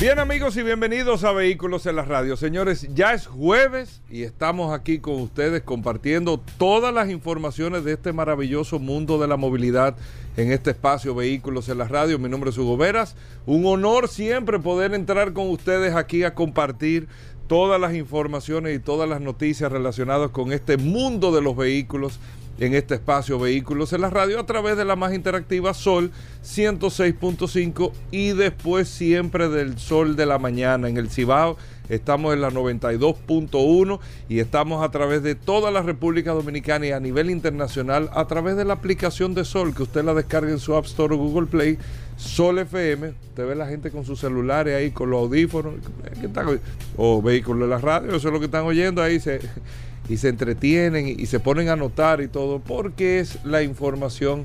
Bien amigos y bienvenidos a Vehículos en la Radio. Señores, ya es jueves y estamos aquí con ustedes compartiendo todas las informaciones de este maravilloso mundo de la movilidad en este espacio Vehículos en la Radio. Mi nombre es Hugo Veras. Un honor siempre poder entrar con ustedes aquí a compartir todas las informaciones y todas las noticias relacionadas con este mundo de los vehículos en este espacio Vehículos en la Radio a través de la más interactiva Sol 106.5 y después siempre del Sol de la Mañana en el Cibao. Estamos en la 92.1 y estamos a través de toda la República Dominicana y a nivel internacional a través de la aplicación de Sol que usted la descarga en su App Store o Google Play. Sol FM, usted ve la gente con sus celulares ahí, con los audífonos, o vehículos de la radio, eso es lo que están oyendo ahí, se, y se entretienen y se ponen a anotar y todo, porque es la información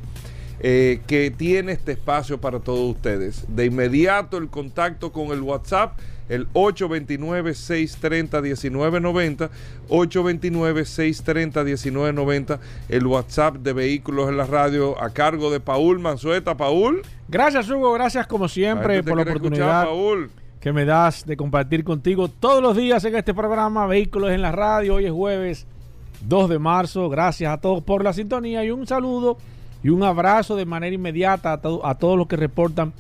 eh, que tiene este espacio para todos ustedes. De inmediato el contacto con el WhatsApp, el 829-630-1990, 829-630-1990, el WhatsApp de Vehículos en la Radio a cargo de Paul Manzueta. Paul. Gracias Hugo, gracias como siempre por la oportunidad. Escuchar, Paul que me das de compartir contigo todos los días en este programa Vehículos en la Radio. Hoy es jueves 2 de marzo. Gracias a todos por la sintonía y un saludo y un abrazo de manera inmediata a, a todos los que reportan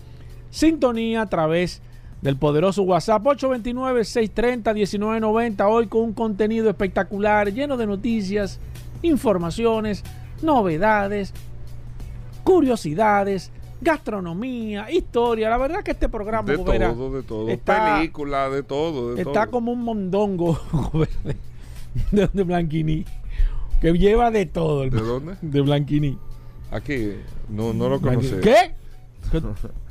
sintonía a través del poderoso WhatsApp 829-630-1990. Hoy con un contenido espectacular, lleno de noticias, informaciones, novedades, curiosidades gastronomía, historia. La verdad que este programa de todo, de todo, está, película, de todo, de está como un mondongo de, de Blanquini que lleva de todo. ¿De dónde? De Blanquini. Aquí, no, no lo conocí. ¿Qué?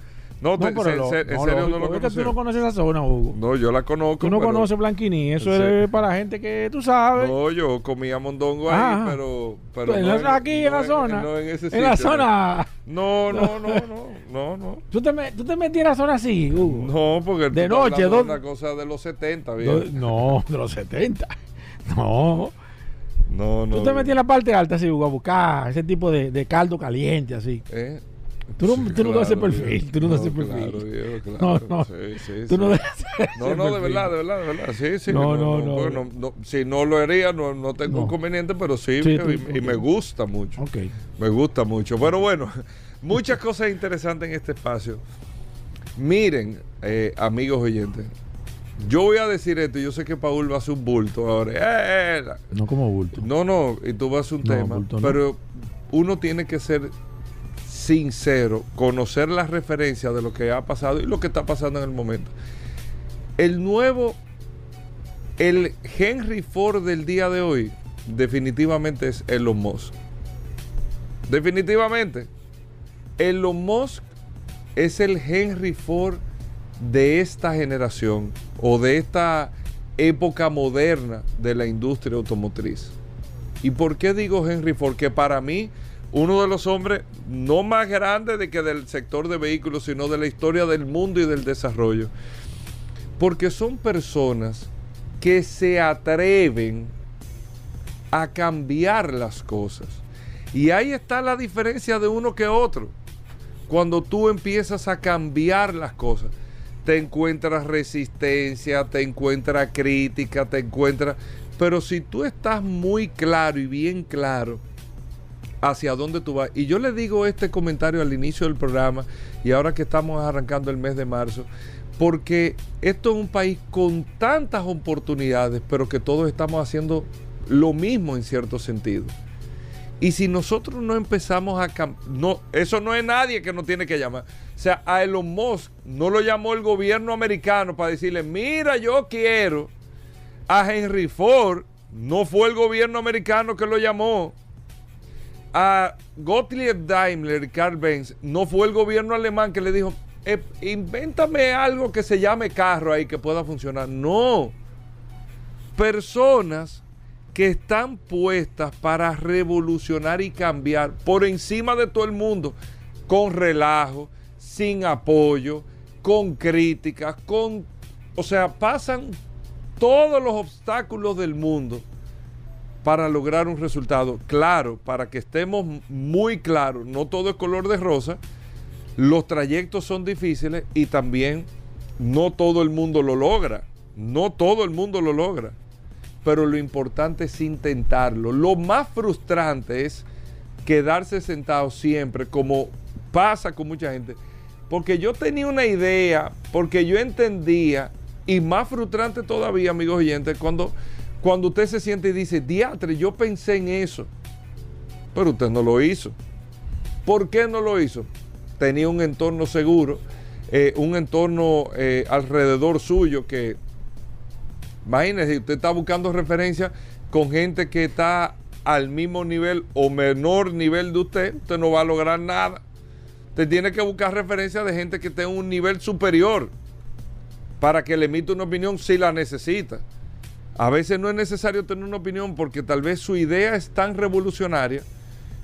No, te, no, se, lo, se, en no, serio lógico, no lo Es que tú no conoces esa zona, Hugo. No, yo la conozco. Tú no pero- conoces Blanquini. Eso es para gente que tú sabes. No, yo comía mondongo ahí, Ajá. pero, pero En no la- aquí en la no zona. no en ese en la sitio, zona. No, no, no, no, no, no. ¿Tú te, me- tú te metías en la zona así, Hugo. No, porque De noche, ¿dónde? una cosa de los 70, No, bien. no, de los 70. No. No, no. Tú te metías en la parte alta así, Hugo, a buscar ese tipo de, de caldo caliente así. ¿Eh? Tú no- Sí, tú no das ese claro, perfil, tú no ese Claro, perfil. viejo, No, claro. no. Sí, sí, Tú no No, no, de verdad, de verdad, de verdad. Sí, sí. No, no, no. no, Si no lo haría, no, no tengo No. inconveniente, pero sí, y, me gusta mucho. Ok. Me gusta mucho. Pero bueno, muchas cosas interesantes en este espacio. Miren, eh, amigos oyentes, yo voy a decir esto. Yo sé que Paul va a hacer un bulto ahora. Eh, eh, No como bulto. no, no, y tú vas a hacer un No, tema. bulto no. Pero uno tiene que ser sincero, conocer las referencias de lo que ha pasado y lo que está pasando en el momento. El nuevo, el Henry Ford del día de hoy, definitivamente es Elon Musk. Definitivamente. Elon Musk es el Henry Ford de esta generación o de esta época moderna de la industria automotriz. ¿Y por qué digo Henry Ford? Que para mí, uno de los hombres no más grandes de que del sector de vehículos, sino de la historia del mundo y del desarrollo. Porque son personas que se atreven a cambiar las cosas. Y ahí está la diferencia de uno que otro. Cuando tú empiezas a cambiar las cosas, te encuentras resistencia, te encuentras crítica, te encuentras... Pero si tú estás muy claro y bien claro hacia dónde tú vas, y yo le digo este comentario al inicio del programa y ahora que estamos arrancando el mes de marzo, porque esto es un país con tantas oportunidades, pero que todos estamos haciendo lo mismo en cierto sentido. Y si nosotros no empezamos a no, eso no es nadie que nos tiene que llamar. O sea, a Elon Musk no lo llamó el gobierno americano para decirle, mira, yo quiero. A Henry Ford no fue el gobierno americano que lo llamó. A Gottlieb Daimler, Carl Benz, no fue el gobierno alemán que le dijo, "Eh, invéntame algo que se llame carro ahí que pueda funcionar. No. Personas que están puestas para revolucionar y cambiar por encima de todo el mundo, con relajo, sin apoyo, con críticas, con... O sea, pasan todos los obstáculos del mundo para lograr un resultado. Claro, para que estemos muy claros, no todo es color de rosa, los trayectos son difíciles y también no todo el mundo lo logra. No todo el mundo lo logra pero lo importante es intentarlo. Lo más frustrante es quedarse sentado siempre, como pasa con mucha gente, porque yo tenía una idea, porque yo entendía, y más frustrante todavía, amigos oyentes, cuando, cuando usted se siente y dice, diatre, yo pensé en eso, pero usted no lo hizo. ¿Por qué no lo hizo? Tenía un entorno seguro, eh, un entorno eh, alrededor suyo que Imagínese, usted está buscando referencia con gente que está al mismo nivel o menor nivel de usted, usted no va a lograr nada. Usted tiene que buscar referencia de gente que tenga un nivel superior para que le emita una opinión si la necesita. A veces no es necesario tener una opinión porque tal vez su idea es tan revolucionaria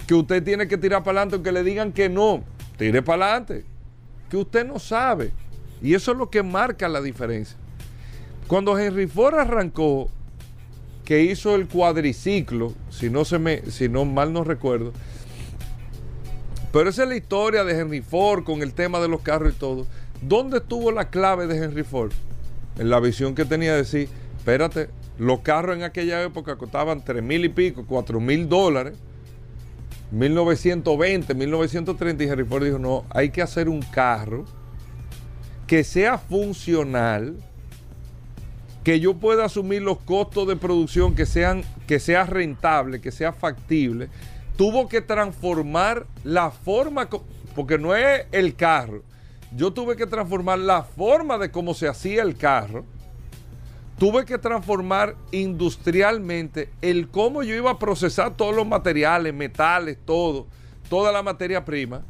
que usted tiene que tirar para adelante aunque le digan que no. Tire para adelante. Que usted no sabe. Y eso es lo que marca la diferencia. Cuando Henry Ford arrancó, que hizo el cuadriciclo, si no, se me, si no mal no recuerdo, pero esa es la historia de Henry Ford con el tema de los carros y todo. ¿Dónde estuvo la clave de Henry Ford? En la visión que tenía de decir, espérate, los carros en aquella época costaban 3 mil y pico, 4 mil dólares. 1920, 1930 y Henry Ford dijo, no, hay que hacer un carro que sea funcional, que yo pueda asumir los costos de producción que sean que sea rentable, que sea factible, tuvo que transformar la forma porque no es el carro. Yo tuve que transformar la forma de cómo se hacía el carro. Tuve que transformar industrialmente el cómo yo iba a procesar todos los materiales, metales, todo, toda la materia prima.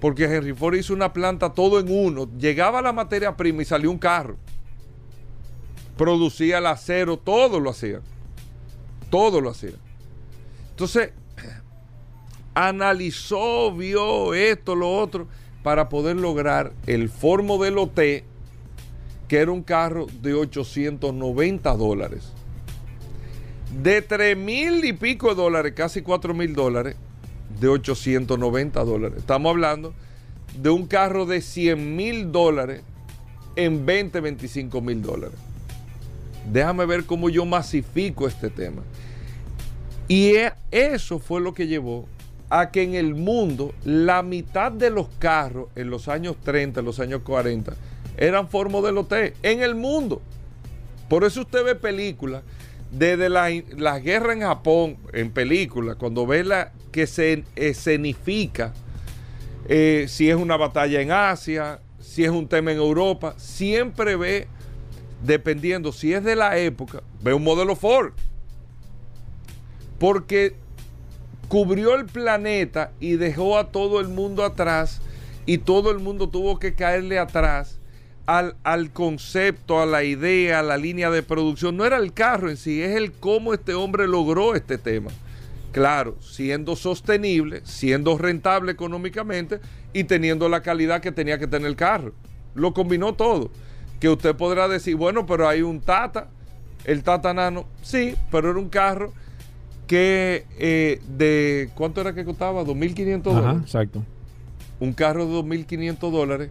Porque Henry Ford hizo una planta todo en uno. Llegaba la materia prima y salió un carro producía el acero, todo lo hacía. Todo lo hacía. Entonces, analizó, vio esto, lo otro, para poder lograr el Ford Modelo T, que era un carro de 890 dólares. De 3 mil y pico de dólares, casi 4 mil dólares, de 890 dólares. Estamos hablando de un carro de 100 mil dólares en 20, 25 mil dólares déjame ver cómo yo masifico este tema. Y e, eso fue lo que llevó a que en el mundo la mitad de los carros en los años 30, en los años 40, eran Ford Modelo T. En el mundo. Por eso usted ve películas desde la, la guerra en Japón, en películas, cuando ve la que se escenifica, eh, si es una batalla en Asia, si es un tema en Europa, siempre ve dependiendo si es de la época, ve un modelo Ford. Porque cubrió el planeta y dejó a todo el mundo atrás y todo el mundo tuvo que caerle atrás al, al, concepto, a la idea, a la línea de producción. No era el carro en sí, es el cómo este hombre logró este tema. Claro, siendo sostenible, siendo rentable económicamente y teniendo la calidad que tenía que tener el carro. Lo combinó todo que usted podrá decir, bueno, pero hay un Tata, el Tata Nano, sí, pero era un carro que eh, de, ¿cuánto era que costaba? 2.500 dólares. Exacto. Un carro de 2.500 dólares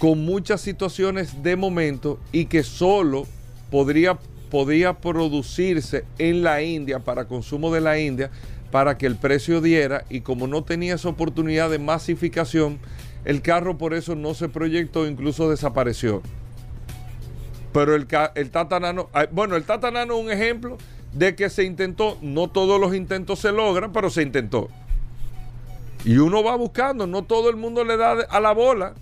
con muchas situaciones de momento y que solo podría, podría producirse en la India para consumo de la India para que el precio diera y como no tenía esa oportunidad de masificación, el carro por eso no se proyectó, incluso desapareció. Pero el, el Tata Nano, bueno, el Tata Nano es un ejemplo de que se intentó, no todos los intentos se logran, pero se intentó. Y uno va buscando, no todo el mundo le da a la bola,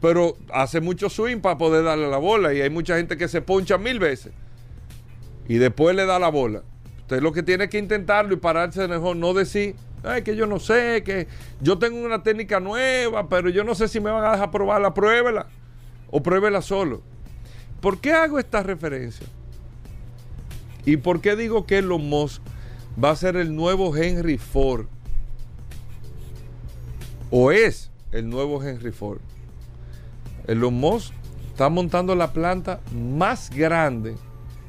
pero hace mucho swing para poder darle la bola. Y hay mucha gente que se poncha mil veces y después le da la bola. Usted lo que tiene que intentarlo y pararse mejor, no decir, ay, que yo no sé, que yo tengo una técnica nueva, pero yo no sé si me van a dejar probarla, pruébela o pruébela solo. ¿Por qué hago esta referencia? ¿Y por qué digo que Elon Musk va a ser el nuevo Henry Ford? O es el nuevo Henry Ford. Elon Musk está montando la planta más grande.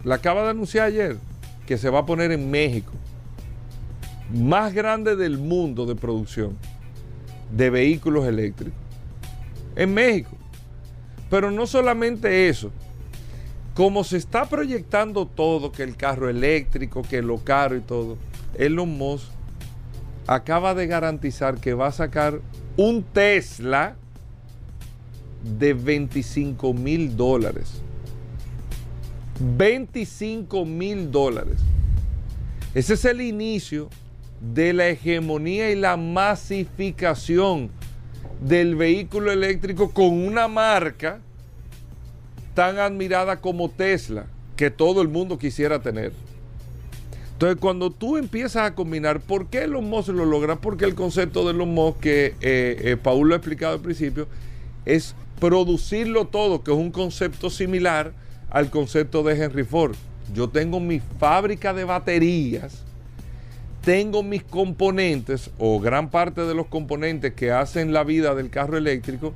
La acaba de anunciar ayer que se va a poner en México. Más grande del mundo de producción de vehículos eléctricos. En México. Pero no solamente eso. Como se está proyectando todo, que el carro eléctrico, que lo caro y todo, Elon Musk acaba de garantizar que va a sacar un Tesla de 25 mil dólares. 25 mil dólares. Ese es el inicio de la hegemonía y la masificación del vehículo eléctrico con una marca tan admirada como Tesla, que todo el mundo quisiera tener. Entonces, cuando tú empiezas a combinar, ¿por qué los Musk lo logra? Porque el concepto de los Musk, que eh, eh, Paul lo ha explicado al principio, es producirlo todo, que es un concepto similar al concepto de Henry Ford. Yo tengo mi fábrica de baterías, tengo mis componentes o gran parte de los componentes que hacen la vida del carro eléctrico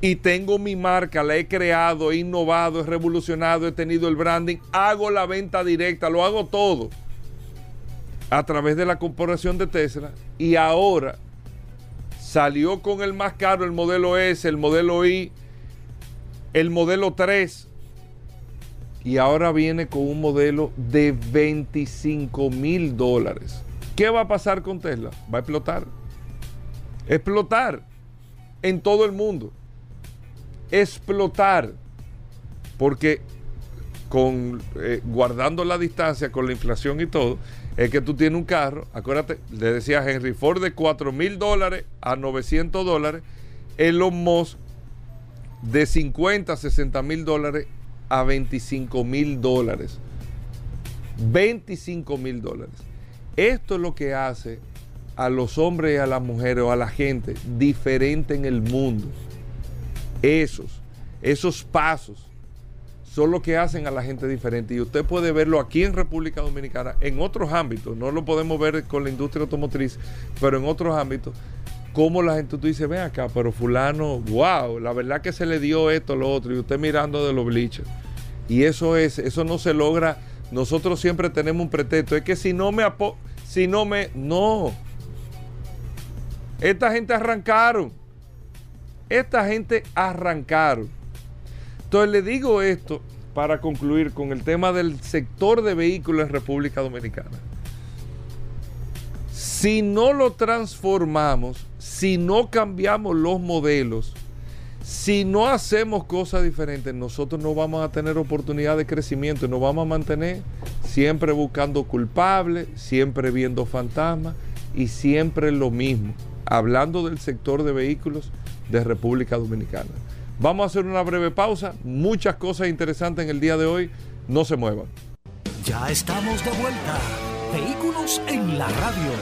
y tengo mi marca, la he creado, he innovado, he revolucionado, he tenido el branding, hago la venta directa, lo hago todo a través de la corporación de Tesla y ahora salió con el más caro, el modelo S, el modelo I, el modelo 3 y ahora viene con un modelo de 25 mil dólares. ¿Qué va a pasar con Tesla? Va a explotar. Explotar en todo el mundo. Explotar. Porque con, eh, guardando la distancia con la inflación y todo, es que tú tienes un carro, acuérdate, le decía Henry Ford de 4 mil dólares a 900 dólares, Elon Musk de 50 60 mil dólares a 25 mil dólares. 25 mil dólares. Esto es lo que hace a los hombres y a las mujeres o a la gente diferente en el mundo. Esos, esos pasos son lo que hacen a la gente diferente. Y usted puede verlo aquí en República Dominicana, en otros ámbitos. No lo podemos ver con la industria automotriz, pero en otros ámbitos. Como la gente, tú dices, ven acá, pero fulano, wow, la verdad que se le dio esto, lo otro, y usted mirando de los bleachers. Y eso es, eso no se logra. Nosotros siempre tenemos un pretexto. Es que si no me apo si no me. No. Esta gente arrancaron. Esta gente arrancaron. Entonces le digo esto para concluir con el tema del sector de vehículos en República Dominicana. Si no lo transformamos, si no cambiamos los modelos, si no hacemos cosas diferentes, nosotros no vamos a tener oportunidad de crecimiento y nos vamos a mantener siempre buscando culpables, siempre viendo fantasmas y siempre lo mismo, hablando del sector de vehículos de República Dominicana. Vamos a hacer una breve pausa. Muchas cosas interesantes en el día de hoy. No se muevan. Ya estamos de vuelta. Vehículos en la radio.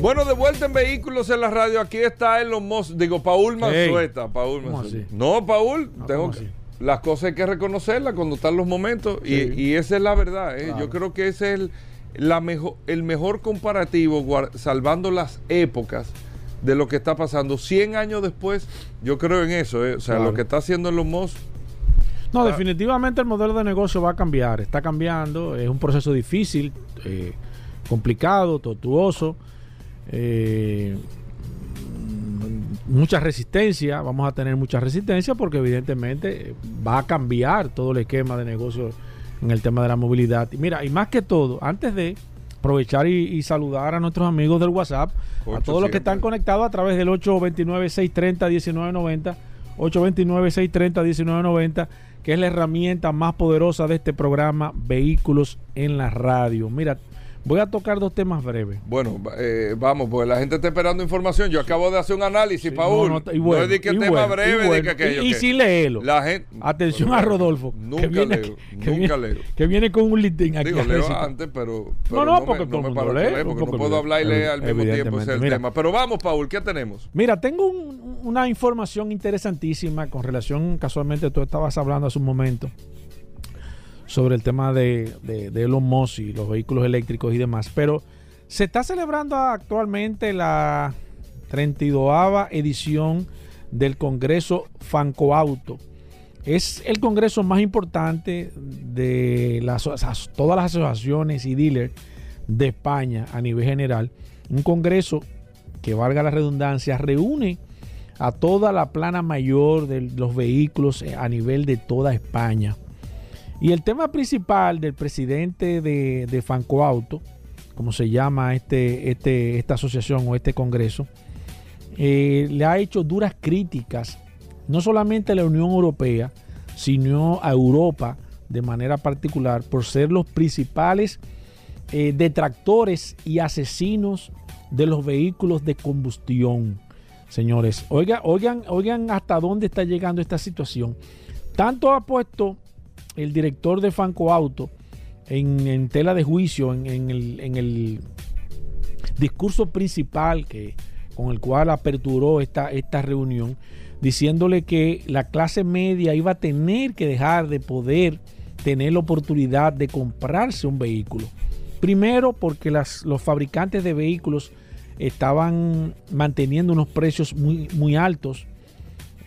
Bueno, de vuelta en Vehículos en la radio. Aquí está Elon Musk. Digo, Paul Manzueta. Paul ¿Cómo Manzueta. así? No, Paul. No, tengo ¿cómo que- así? las cosas hay que reconocerlas cuando están los momentos. y- Sí. Y, esa es la verdad. ¿eh? Claro. Yo creo que ese es el, la mejor, el mejor comparativo, salvando las épocas de lo que está pasando. 100 años después, yo creo en eso. ¿eh? O sea, Claro. lo que está haciendo Elon Musk. No, Ah. definitivamente el modelo de negocio va a cambiar, está cambiando, es un proceso difícil, eh, complicado, tortuoso, eh, mucha resistencia, vamos a tener mucha resistencia porque evidentemente eh, va a cambiar todo el esquema de negocio en el tema de la movilidad. Y mira, y más que todo, antes de aprovechar y, y saludar a nuestros amigos del WhatsApp, a todos los que están conectados a través del 829-630-1990, 829-630-1990, que es la herramienta más poderosa de este programa Vehículos en la Radio. Mira, voy a tocar dos temas breves. Bueno, eh, vamos, pues la gente está esperando información. Yo acabo de hacer un análisis, Sí, Paul. no, no, y bueno, es de que tema bueno, breve, y de bueno. que aquello. Y- y que- sí léelo. La gente, Atención Pero a Rodolfo. Nunca que viene, leo, que nunca viene- leo. Que viene con un listing aquí. Digo, a leo antes, pero, No, pero no, me- porque el me paro a lee, leer, porque no puedo hablar y leer al mismo tiempo, ese es el. Mira. tema. Pero vamos, Paul, ¿qué tenemos? Mira, tengo un- una información interesantísima con relación, casualmente tú estabas hablando hace un momento, sobre el tema de, de, de Elon Musk y los vehículos eléctricos y demás. Pero se está celebrando actualmente la 32 edición del Congreso Fanco Auto. Es el congreso más importante de las, todas las asociaciones y dealers de España a nivel general. Un congreso que, valga la redundancia, reúne a toda la plana mayor de los vehículos a nivel de toda España. Y el tema principal del presidente de, de Fanco Auto, como se llama este, este, esta asociación o este congreso, eh, le ha hecho duras críticas, no solamente a la Unión Europea, sino a Europa de manera particular, por ser los principales eh, detractores y asesinos de los vehículos de combustión. Señores, oigan, oigan, oigan hasta dónde está llegando esta situación. Tanto ha puesto el director de Fanco Auto en, tela de juicio, en, el, discurso principal que, con el cual aperturó esta, esta reunión, diciéndole que la clase media iba a tener que dejar de poder tener la oportunidad de comprarse un vehículo. Primero porque los fabricantes de vehículos estaban manteniendo unos precios muy, muy altos.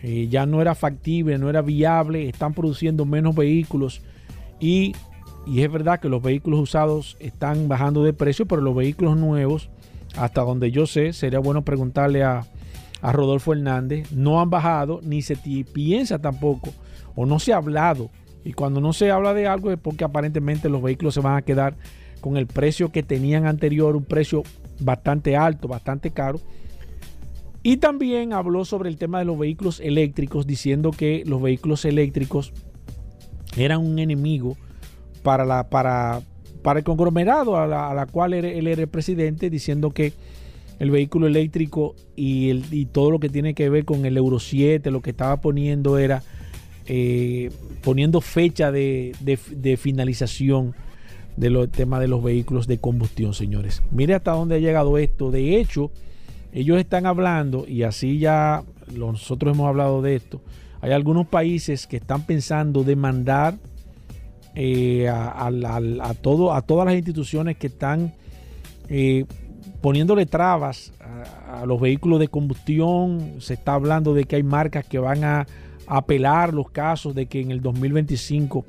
Eh, ya no era factible, no era viable, están produciendo menos vehículos y, y es verdad que los vehículos usados están bajando de precio, pero los vehículos nuevos hasta donde yo sé, sería bueno preguntarle a, Rodolfo Hernández, no han bajado, ni se piensa tampoco, o no se ha hablado. Y cuando no se habla de algo es porque aparentemente los vehículos se van a quedar con el precio que tenían anterior, un precio bastante alto, bastante caro. Y también habló sobre el tema de los vehículos eléctricos, diciendo que los vehículos eléctricos eran un enemigo para, la, para, para el conglomerado a la, cual él era el presidente, diciendo que el vehículo eléctrico y, el, y todo lo que tiene que ver con el Euro 7, lo que estaba poniendo era eh, poniendo fecha de, finalización del tema de los vehículos de combustión, señores. Mire hasta dónde ha llegado esto. De hecho, ellos están hablando, y así ya nosotros hemos hablado de esto, hay algunos países que están pensando demandar eh, a, a todas las instituciones que están eh, poniéndole trabas a, los vehículos de combustión. Se está hablando de que hay marcas que van a, apelar los casos de que en el 2025,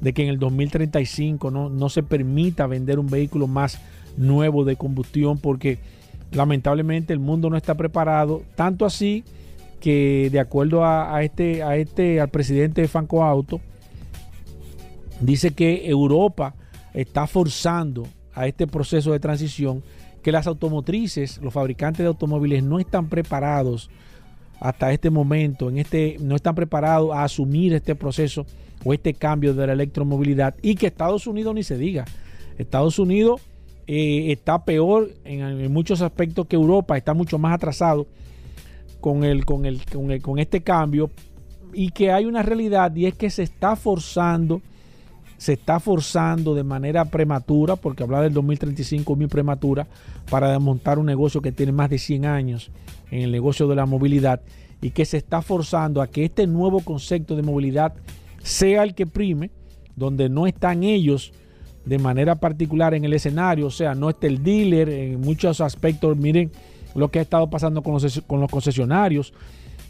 de que en el 2035 no, no se permita vender un vehículo más nuevo de combustión porque lamentablemente el mundo no está preparado. Tanto así que de acuerdo a, este, a este, al presidente de Fanco Auto, dice que Europa está forzando a este proceso de transición, que las automotrices, los fabricantes de automóviles no están preparados hasta este momento, en este, no están preparados a asumir este proceso o este cambio de la electromovilidad y que Estados Unidos ni se diga. Estados Unidos eh, está peor en, muchos aspectos que Europa, está mucho más atrasado con, el, con, el, con, con este cambio. Y que hay una realidad y es que se está forzando se está forzando de manera prematura, porque hablar del 2035 es muy prematura, para desmontar un negocio que tiene más de 100 años en el negocio de la movilidad y que se está forzando a que este nuevo concepto de movilidad sea el que prime, donde no están ellos de manera particular en el escenario, o sea, no está el dealer en muchos aspectos, miren lo que ha estado pasando con los, con los concesionarios,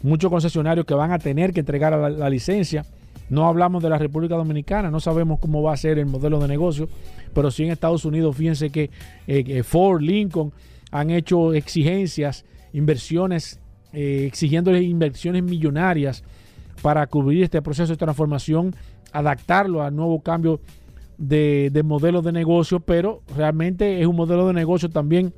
muchos concesionarios que van a tener que entregar la licencia. No hablamos de la República Dominicana, no sabemos cómo va a ser el modelo de negocio, pero sí en Estados Unidos, fíjense que eh, Ford, Lincoln han hecho exigencias, inversiones, eh, exigiéndoles inversiones millonarias para cubrir este proceso de transformación, adaptarlo al nuevo cambio de, modelo de negocio, pero realmente es un modelo de negocio también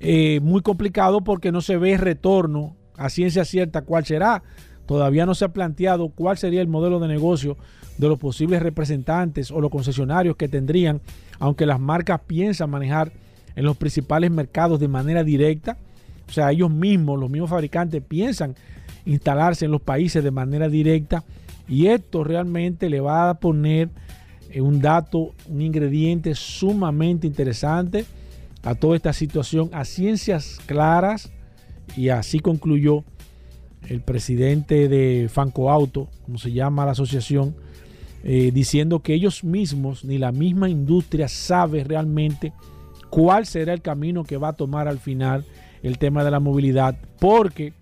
eh, muy complicado porque no se ve retorno a ciencia cierta cuál será. Todavía no se ha planteado cuál sería el modelo de negocio de los posibles representantes o los concesionarios que tendrían, aunque las marcas piensan manejar en los principales mercados de manera directa. O sea, ellos mismos, los mismos fabricantes, piensan instalarse en los países de manera directa. Y esto realmente le va a poner un dato, un ingrediente sumamente interesante a toda esta situación, a ciencias claras. Y así concluyó el presidente de Fanco Auto, como se llama la asociación, eh, diciendo que ellos mismos ni la misma industria sabe realmente cuál será el camino que va a tomar al final el tema de la movilidad, porque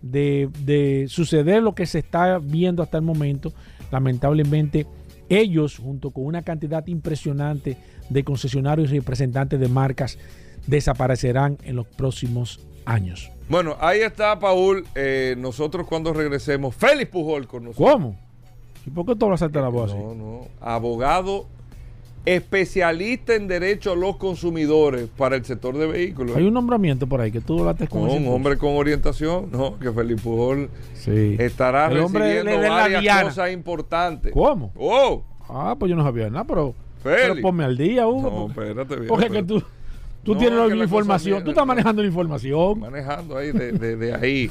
de, de suceder lo que se está viendo hasta el momento, lamentablemente ellos, junto con una cantidad impresionante de concesionarios y representantes de marcas, desaparecerán en los próximos años. Bueno, ahí está, Paul. Eh, nosotros cuando regresemos, Félix Pujol con nosotros. ¿Cómo? ¿Y por qué tú hablas la voz así? No, no. Abogado especialista en derecho a los consumidores para el sector de vehículos. Hay un nombramiento por ahí que tú hablaste con no, un hombre con orientación, no, que Felipe Pujol sí. estará El recibiendo varias cosas importantes. ¿Cómo? Oh, Ah, pues yo no sabía nada, pero, pero ponme al día, Hugo. No, porque- espérate bien. porque que tú, tú No, tienes es la información, tú estás manejando la información. manejando ahí de, de- de ahí,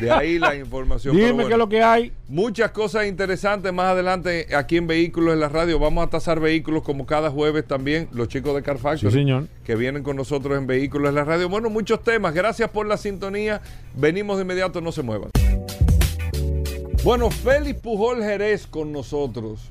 de ahí la información. Dime Pero qué bueno, es lo que hay. Muchas cosas interesantes más adelante aquí en Vehículos en la Radio. Vamos a tasar vehículos como cada jueves también, los chicos de Car Sí, Factory. señor. que vienen con nosotros en Vehículos en la Radio. Bueno, muchos temas. Gracias por la sintonía. Venimos de inmediato, no se muevan. Bueno, Félix Pujol Jerez con nosotros.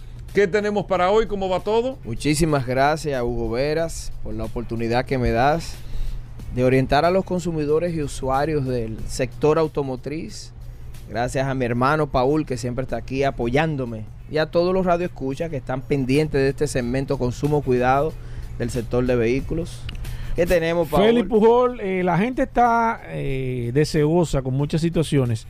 ¿Qué tenemos para hoy? ¿Cómo va todo? Muchísimas gracias, Hugo Veras, por la oportunidad que me das de orientar a los consumidores y usuarios del sector automotriz. Gracias a mi hermano Paul, que siempre está aquí apoyándome, y a todos los radioescuchas que están pendientes de este segmento Consumo Cuidado del sector de vehículos. ¿Qué tenemos, Paul? Félix Pujol, eh, la gente está eh, deseosa con muchas situaciones.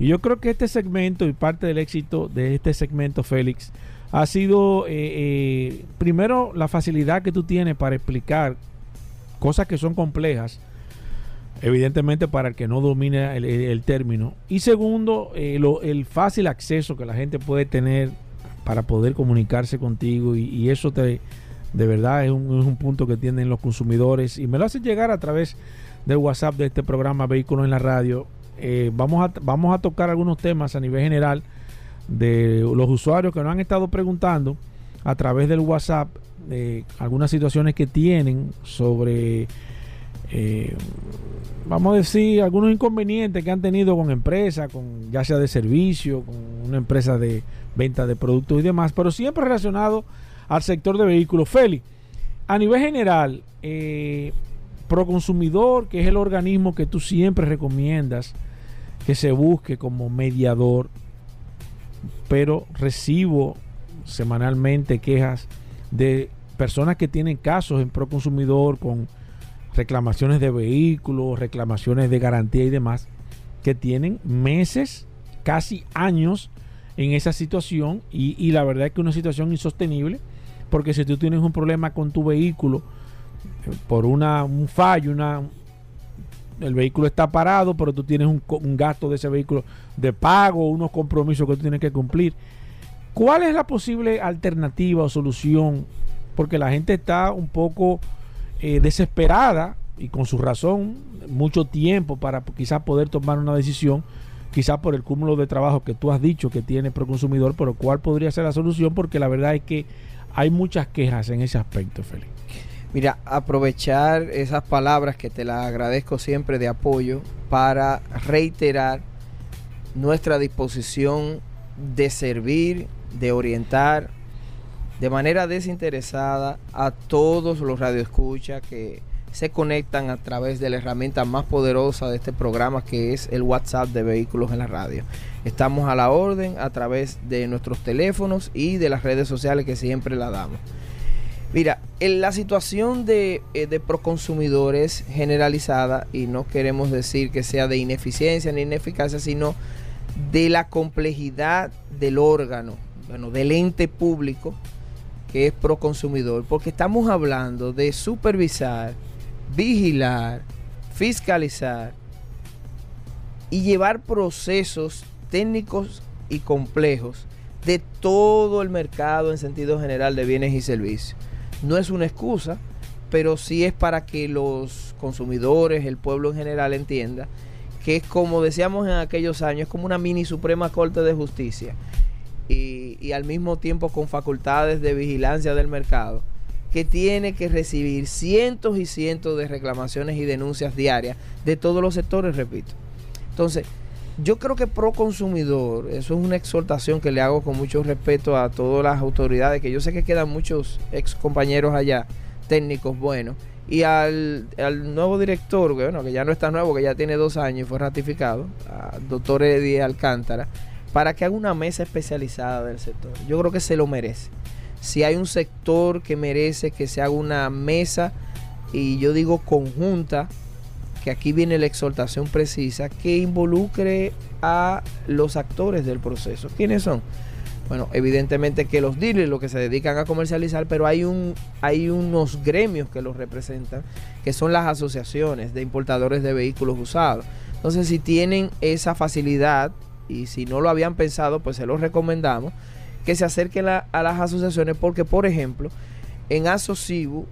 Y yo creo que este segmento y parte del éxito de este segmento, Félix, ha sido eh, eh, primero la facilidad que tú tienes para explicar cosas que son complejas, evidentemente para el que no domina el, término. Y segundo, eh, el fácil acceso que la gente puede tener para poder comunicarse contigo y, eso te, de verdad es un, es un punto que tienen los consumidores y me lo hacen llegar a través del WhatsApp de este programa Vehículos en la Radio. Eh, vamos, a, vamos a tocar algunos temas a nivel general de los usuarios que nos han estado preguntando a través del WhatsApp de algunas situaciones que tienen sobre, eh, vamos a decir, algunos inconvenientes que han tenido con empresas, con ya sea de servicio, con una empresa de venta de productos y demás, pero siempre relacionado al sector de vehículos. Félix, a nivel general, eh, Proconsumidor, que es el organismo que tú siempre recomiendas que se busque como mediador, pero recibo semanalmente quejas de personas que tienen casos en Proconsumidor con reclamaciones de vehículos, reclamaciones de garantía y demás, que tienen meses, casi años en esa situación y, la verdad es que es una situación insostenible porque si tú tienes un problema con tu vehículo eh, por una, un fallo, una, el vehículo está parado, pero tú tienes un, un gasto de ese vehículo de pago, unos compromisos que tú tienes que cumplir. ¿Cuál es la posible alternativa o solución? Porque la gente está un poco eh, desesperada y con su razón, mucho tiempo para quizás poder tomar una decisión, quizás por el cúmulo de trabajo que tú has dicho que tiene Proconsumidor, pero cuál podría ser la solución, porque la verdad es que hay muchas quejas en ese aspecto, Félix. Mira, aprovechar esas palabras que te las agradezco siempre de apoyo para reiterar nuestra disposición de servir, de orientar de manera desinteresada a todos los radioescuchas que se conectan a través de la herramienta más poderosa de este programa que es el WhatsApp de Vehículos en la Radio. Estamos a la orden a través de nuestros teléfonos y de las redes sociales que siempre la damos. Mira, la situación de, eh, de proconsumidor es generalizada y no queremos decir que sea de ineficiencia ni ineficacia, sino de la complejidad del órgano, bueno, del ente público que es pro consumidor, porque estamos hablando de supervisar, vigilar, fiscalizar y llevar procesos técnicos y complejos de todo el mercado en sentido general de bienes y servicios. No es una excusa, pero sí es para que los consumidores, el pueblo en general entienda que es como decíamos en aquellos años, como una mini Suprema Corte de Justicia y, y al mismo tiempo con facultades de vigilancia del mercado que tiene que recibir cientos y cientos de reclamaciones y denuncias diarias de todos los sectores, repito. Entonces, yo creo que pro consumidor, eso es una exhortación que le hago con mucho respeto a todas las autoridades, que yo sé que quedan muchos ex compañeros allá, técnicos buenos, y al, al nuevo director, que, bueno, que ya no está nuevo, que ya tiene dos años y fue ratificado, al doctor Eddie Alcántara, para que haga una mesa especializada del sector. Yo creo que se lo merece. Si hay un sector que merece que se haga una mesa, y yo digo conjunta, que aquí viene la exhortación precisa, que involucre a los actores del proceso. ¿Quiénes son? Bueno, evidentemente que los dealers, los que se dedican a comercializar, pero hay, un, hay unos gremios que los representan, que son las asociaciones de importadores de vehículos usados. Entonces, si tienen esa facilidad y si no lo habían pensado, pues se los recomendamos que se acerquen a, a las asociaciones porque, por ejemplo, en Asocibu,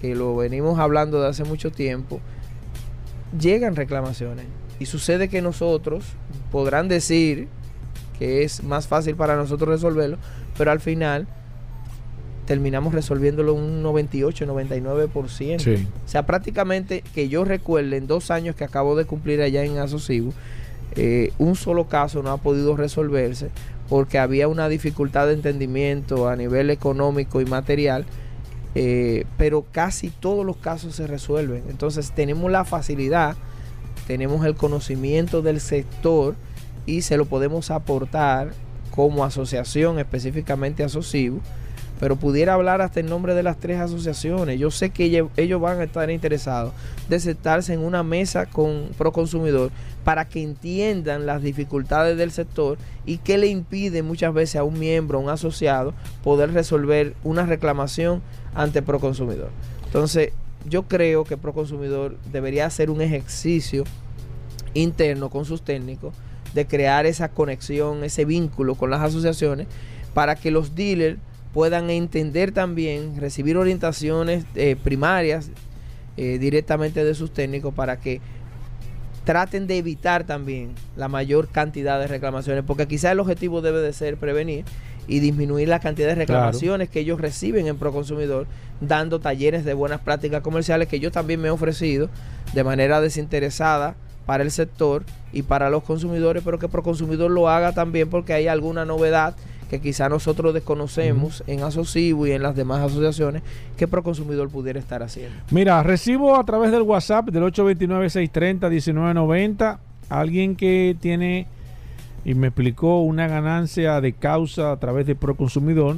que lo venimos hablando de hace mucho tiempo, llegan reclamaciones. Y sucede que nosotros podrán decir que es más fácil para nosotros resolverlo, pero al final terminamos resolviéndolo un 98, 99%. Sí. O sea, prácticamente que yo recuerde en dos años que acabo de cumplir allá en Asocibu, eh, un solo caso no ha podido resolverse porque había una dificultad de entendimiento a nivel económico y material, eh, pero casi todos los casos se resuelven. Entonces tenemos la facilidad, tenemos el conocimiento del sector y se lo podemos aportar como asociación, específicamente a Asocibu, pero pudiera hablar hasta en nombre de las tres asociaciones. Yo sé que ellos van a estar interesados de sentarse en una mesa con Proconsumidor para que entiendan las dificultades del sector y qué le impide muchas veces a un miembro, a un asociado, poder resolver una reclamación ante Proconsumidor. Entonces, yo creo que Proconsumidor debería hacer un ejercicio interno con sus técnicos de crear esa conexión, ese vínculo con las asociaciones para que los dealers puedan entender también, recibir orientaciones eh, primarias eh, directamente de sus técnicos para que traten de evitar también la mayor cantidad de reclamaciones, porque quizás el objetivo debe de ser prevenir y disminuir la cantidad de reclamaciones que ellos reciben en Proconsumidor, dando talleres de buenas prácticas comerciales que yo también me he ofrecido de manera desinteresada para el sector y para los consumidores, pero que Proconsumidor lo haga también porque hay alguna novedad que quizá nosotros desconocemos en Asocibu y en las demás asociaciones que Proconsumidor pudiera estar haciendo. Mira, recibo a través del WhatsApp del 829-630-1990 alguien que tiene y me explicó una ganancia de causa a través de Proconsumidor.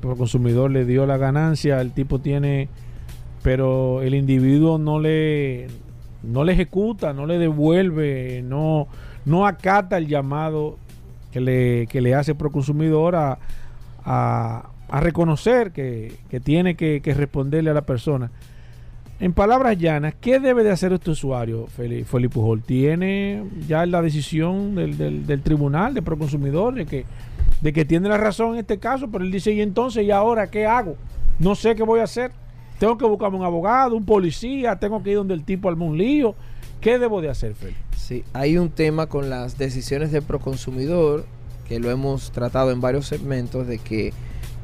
Proconsumidor le dio la ganancia, el tipo tiene, pero el individuo no le, no le ejecuta, no le devuelve, no, no acata el llamado que le, que le hace Proconsumidor a, a, a reconocer que, que tiene que, que responderle a la persona. En palabras llanas, ¿qué debe de hacer este usuario, Feli- Felipe Pujol? ¿Tiene ya la decisión del, del- del tribunal de Proconsumidor de que, de que tiene la razón en este caso? Pero él dice, ¿y entonces, y ahora qué hago? No sé qué voy a hacer. Tengo que buscarme un abogado, un policía, tengo que ir donde el tipo arma un lío. ¿Qué debo de hacer, Feli? Sí, hay un tema con las decisiones de Proconsumidor que lo hemos tratado en varios segmentos de que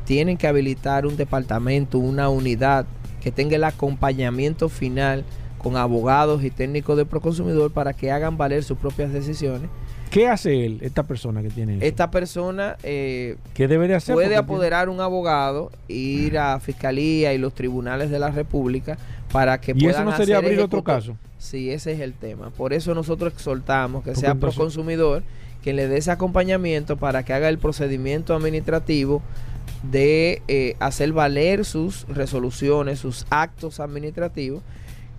tienen que habilitar un departamento, una unidad que tenga el acompañamiento final con abogados y técnicos de Proconsumidor para que hagan valer sus propias decisiones. ¿Qué hace él, esta persona que tiene eso? Esta persona eh, ¿Qué debe de hacer? puede apoderar un abogado, ir a Fiscalía y los tribunales de la República para que tiene- ¿Y eso puedan no sería hacer abrir otro caso? Sí, ese es el tema. Por eso nosotros exhortamos que Porque sea entonces- pro consumidor quien le dé ese acompañamiento para que haga el procedimiento administrativo de eh, hacer valer sus resoluciones, sus actos administrativos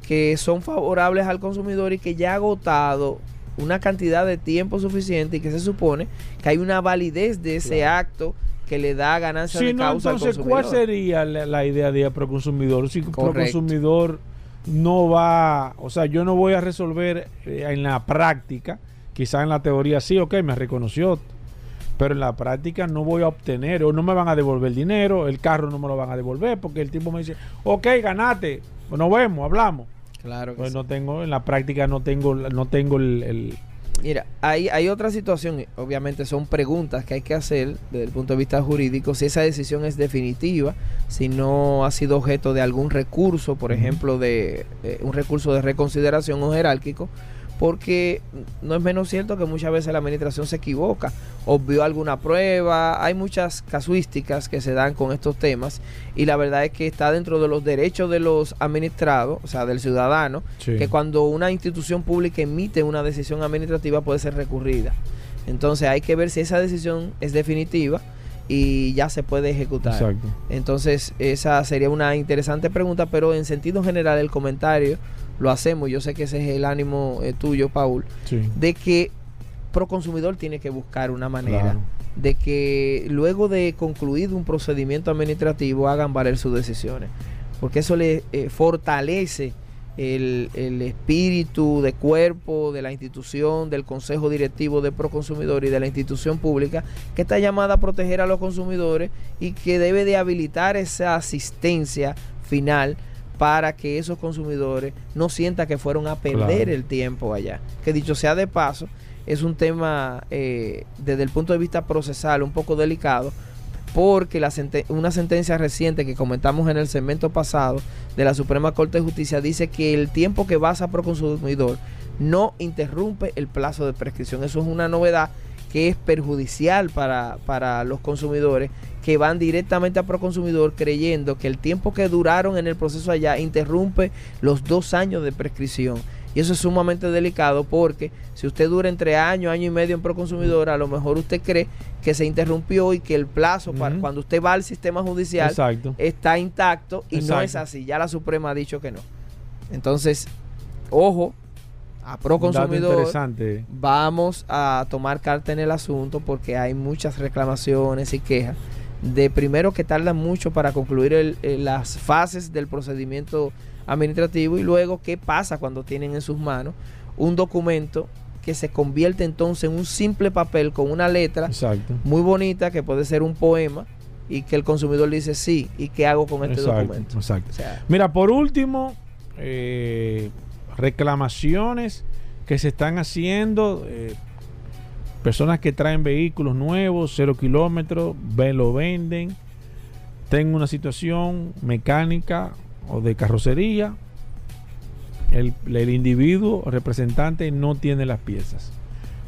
que son favorables al consumidor y que ya ha agotado una cantidad de tiempo suficiente y que se supone que hay una validez de ese acto que le da ganancia Sí, de no, causa entonces, al ¿cuál consumidor. sería la, la idea de Proconsumidor? Si Correcto. Proconsumidor no va, o sea, yo no voy a resolver eh, en la práctica, quizá en la teoría sí, ok, me reconoció, pero en la práctica no voy a obtener o no me van a devolver el dinero, el carro no me lo van a devolver porque el tipo me dice, ok, ganate, nos vemos, hablamos. Claro que Pues sí. no tengo, en la práctica no tengo, no tengo el, el- Mira, hay, hay otra situación, obviamente son preguntas que hay que hacer desde el punto de vista jurídico, si esa decisión es definitiva, si no ha sido objeto de algún recurso, por ejemplo, de eh, un recurso de reconsideración o jerárquico, porque no es menos cierto que muchas veces la administración se equivoca, obvió alguna prueba, hay muchas casuísticas que se dan con estos temas y la verdad es que está dentro de los derechos de los administrados, o sea, del ciudadano, sí. que cuando una institución pública emite una decisión administrativa puede ser recurrida. Entonces hay que ver si esa decisión es definitiva y ya se puede ejecutar. Exacto. Entonces esa sería una interesante pregunta, pero en sentido general el comentario lo hacemos, yo sé que ese es el ánimo eh, tuyo, Paul, Sí. de que Proconsumidor tiene que buscar una manera Claro. de que luego de concluido un procedimiento administrativo hagan valer sus decisiones. Porque eso le eh, fortalece el, el espíritu de cuerpo de la institución, del consejo directivo de Proconsumidor y de la institución pública que está llamada a proteger a los consumidores y que debe de habilitar esa asistencia final para que esos consumidores no sientan que fueron a perder Claro. el tiempo allá. Que dicho sea de paso, es un tema eh, desde el punto de vista procesal un poco delicado porque la una sentencia reciente que comentamos en el segmento pasado de la Suprema Corte de Justicia dice que el tiempo que vas a Proconsumidor no interrumpe el plazo de prescripción. Eso es una novedad que es perjudicial para, para los consumidores que van directamente a Proconsumidor creyendo que el tiempo que duraron en el proceso allá interrumpe los dos años de prescripción. Y eso es sumamente delicado porque si usted dura entre año, año y medio en Proconsumidor, a lo mejor usted cree que se interrumpió y que el plazo para cuando usted va al sistema judicial Exacto. está intacto y no es así. Ya la Suprema ha dicho que no. Entonces, ojo, a Proconsumidor interesante. vamos a tomar carta en el asunto porque hay muchas reclamaciones y quejas de primero que tardan mucho para concluir el- el- las fases del procedimiento administrativo y luego qué pasa cuando tienen en sus manos un documento que se convierte entonces en un simple papel con una letra Exacto. muy bonita que puede ser un poema y que el consumidor dice sí y qué hago con este Exacto, documento. exacto. O sea, Mira, por último, eh, reclamaciones que se están haciendo. eh, personas que traen vehículos nuevos, cero kilómetros, lo venden. Tengo una situación mecánica o de carrocería. El, el individuo representante no tiene las piezas.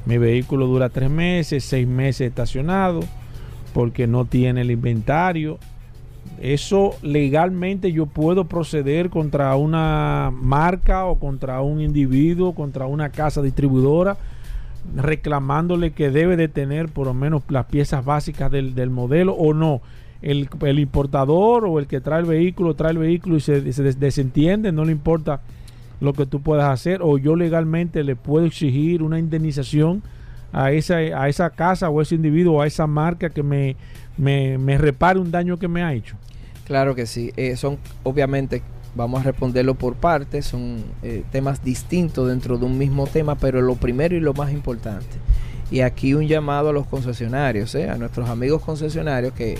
Mi vehículo dura tres meses, seis meses estacionado porque no tiene el inventario. Eso legalmente yo puedo proceder contra una marca o contra un individuo, contra una casa distribuidora, reclamándole que debe de tener por lo menos las piezas básicas del, del modelo o no. El, el importador o el que trae el vehículo trae el vehículo y se, se des- desentiende, no le importa lo que tú puedas hacer o yo legalmente le puedo exigir una indemnización a esa, a esa casa o a ese individuo a esa marca que me, me, me repare un daño que me ha hecho. Claro que sí. Eh, son, obviamente, vamos a responderlo por partes, son eh, temas distintos dentro de un mismo tema, pero lo primero y lo más importante. Y aquí un llamado a los concesionarios, eh, a nuestros amigos concesionarios que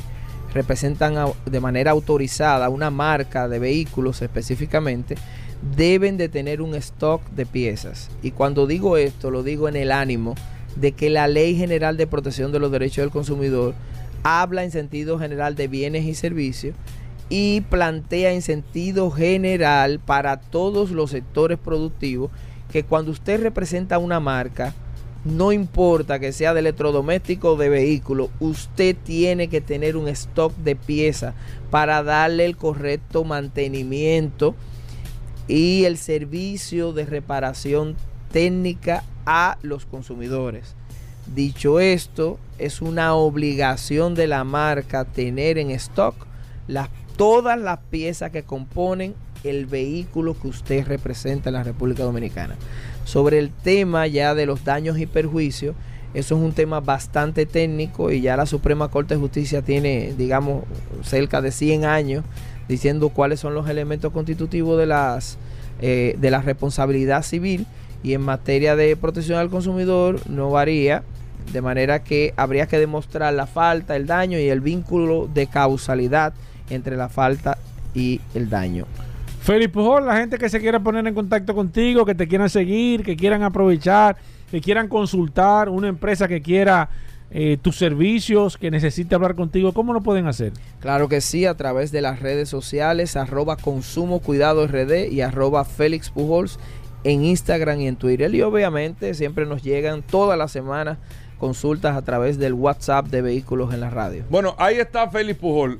representan de manera autorizada una marca de vehículos específicamente, deben de tener un stock de piezas. Y cuando digo esto, lo digo en el ánimo de que la Ley General de Protección de los Derechos del Consumidor habla en sentido general de bienes y servicios y plantea en sentido general para todos los sectores productivos que cuando usted representa una marca, no importa que sea de electrodoméstico o de vehículo, usted tiene que tener un stock de piezas para darle el correcto mantenimiento y el servicio de reparación técnica a los consumidores. Dicho esto, es una obligación de la marca tener en stock las, todas las piezas que componen el vehículo que usted representa en la República Dominicana. Sobre el tema ya de los daños y perjuicios, Eso es un tema bastante técnico y ya la Suprema Corte de Justicia tiene, digamos, cerca de 100 años diciendo cuáles son los elementos constitutivos de las eh, de la responsabilidad civil y en materia de protección al consumidor no varía, de manera que habría que demostrar la falta, el daño y el vínculo de causalidad entre la falta y el daño. Felipe Pujol, la gente que se quiera poner en contacto contigo, que te quieran seguir, que quieran aprovechar, que quieran consultar, una empresa que quiera eh, tus servicios, que necesite hablar contigo, ¿cómo lo pueden hacer? Claro que sí, a través de las redes sociales, arroba consumo cuidado RD y arroba Félix Pujols en Instagram y en Twitter. Y obviamente siempre nos llegan todas las semanas consultas a través del WhatsApp de vehículos en la radio. Bueno, ahí está Félix Pujol.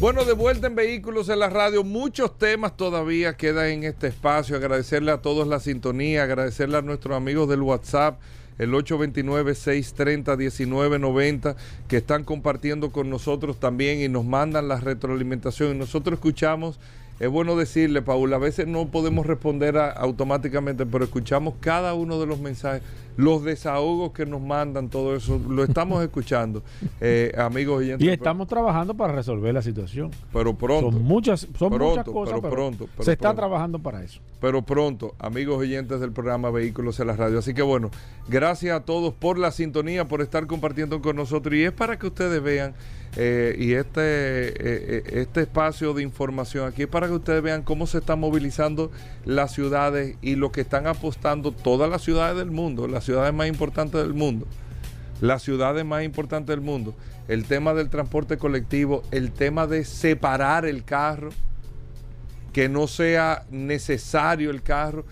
Bueno, de vuelta en Vehículos en la Radio, muchos temas todavía quedan en este espacio. Agradecerle a todos la sintonía, agradecerle a nuestros amigos del WhatsApp, el 829-630-1990, que están compartiendo con nosotros también y nos mandan la retroalimentación. Y nosotros escuchamos, es bueno decirle, Paul, a veces no podemos responder a- automáticamente, pero escuchamos cada uno de los mensajes, los desahogos que nos mandan, todo eso, lo estamos escuchando, eh, amigos oyentes. Y estamos trabajando para resolver la situación. Pero pronto. Son muchas, son Pronto, muchas cosas, pero pero, pronto, pero se está pronto. trabajando para eso. pero pronto, amigos oyentes del programa Vehículos en la Radio. Así que bueno, gracias a todos por la sintonía, por estar compartiendo con nosotros. Y es para que ustedes vean, eh, y este, eh, eh, este espacio de información aquí es para que ustedes vean cómo se están movilizando las ciudades y lo que están apostando todas las ciudades del mundo, las ciudades más importantes del mundo. Las ciudades más importantes del mundo. El tema del transporte colectivo, el tema de separar el carro que no sea necesario el carro,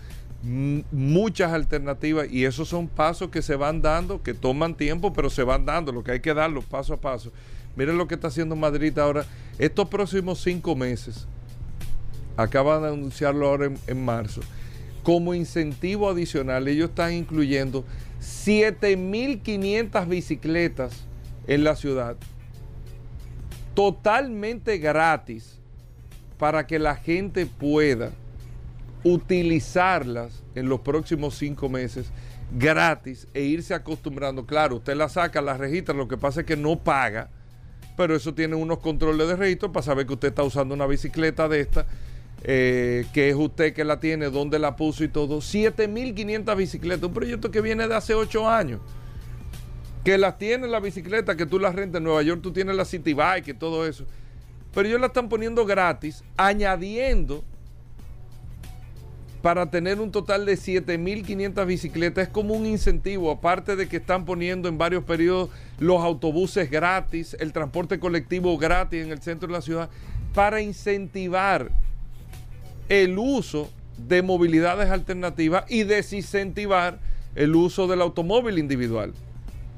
muchas alternativas y esos son pasos que se van dando, que toman tiempo, pero se van dando, lo que hay que darlo paso a paso. Miren lo que está haciendo Madrid ahora, estos próximos cinco meses, acaban de anunciarlo ahora en, marzo, como incentivo adicional, ellos están incluyendo 7.500 bicicletas en la ciudad, totalmente gratis para que la gente pueda utilizarlas en los próximos cinco meses gratis e irse acostumbrando. Claro, usted la saca, la registra, lo que pasa es que no paga, pero eso tiene unos controles de registro para saber que usted está usando una bicicleta de esta, eh, que es usted que la tiene, dónde la puso y todo. 7.500 bicicletas, un proyecto que viene de hace ocho años. Que las tiene la bicicleta, que tú las rentas en Nueva York, tú tienes la City Bike y todo eso pero ellos la están poniendo gratis, añadiendo para tener un total de 7.500 bicicletas. Es como un incentivo, aparte de que están poniendo en varios periodos los autobuses gratis, el transporte colectivo gratis en el centro de la ciudad, para incentivar el uso de movilidades alternativas y desincentivar el uso del automóvil individual.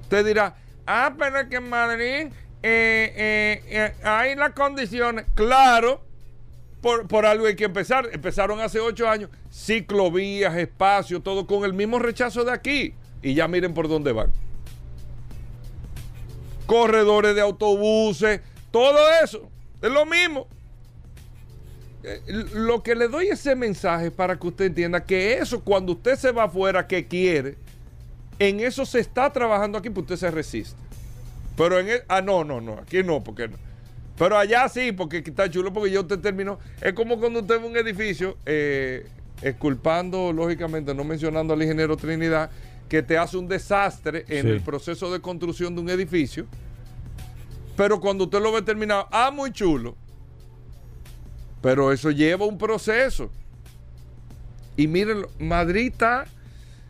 Usted dirá, ah, pero es que en Madrid eh, eh, eh, hay las condiciones. Claro, por, por algo hay que empezar. Empezaron hace ocho años, ciclovías, espacios, todo con el mismo rechazo de aquí. Y ya miren por dónde van. Corredores de autobuses, todo eso, es lo mismo. Eh, Lo que le doy ese mensaje para que usted entienda que eso cuando usted se va afuera que quiere, en eso se está trabajando aquí, porque usted se resiste. Pero en el, ah, no, no, no, aquí no, porque no. Pero allá sí, porque está chulo, porque ya usted terminó. Es como cuando usted ve un edificio, eh, exculpando, lógicamente, no mencionando al ingeniero Trinidad, que te hace un desastre en Sí. el proceso de construcción de un edificio. Pero cuando usted lo ve terminado, ah, muy chulo. Pero eso lleva un proceso. Y miren, Madrid está,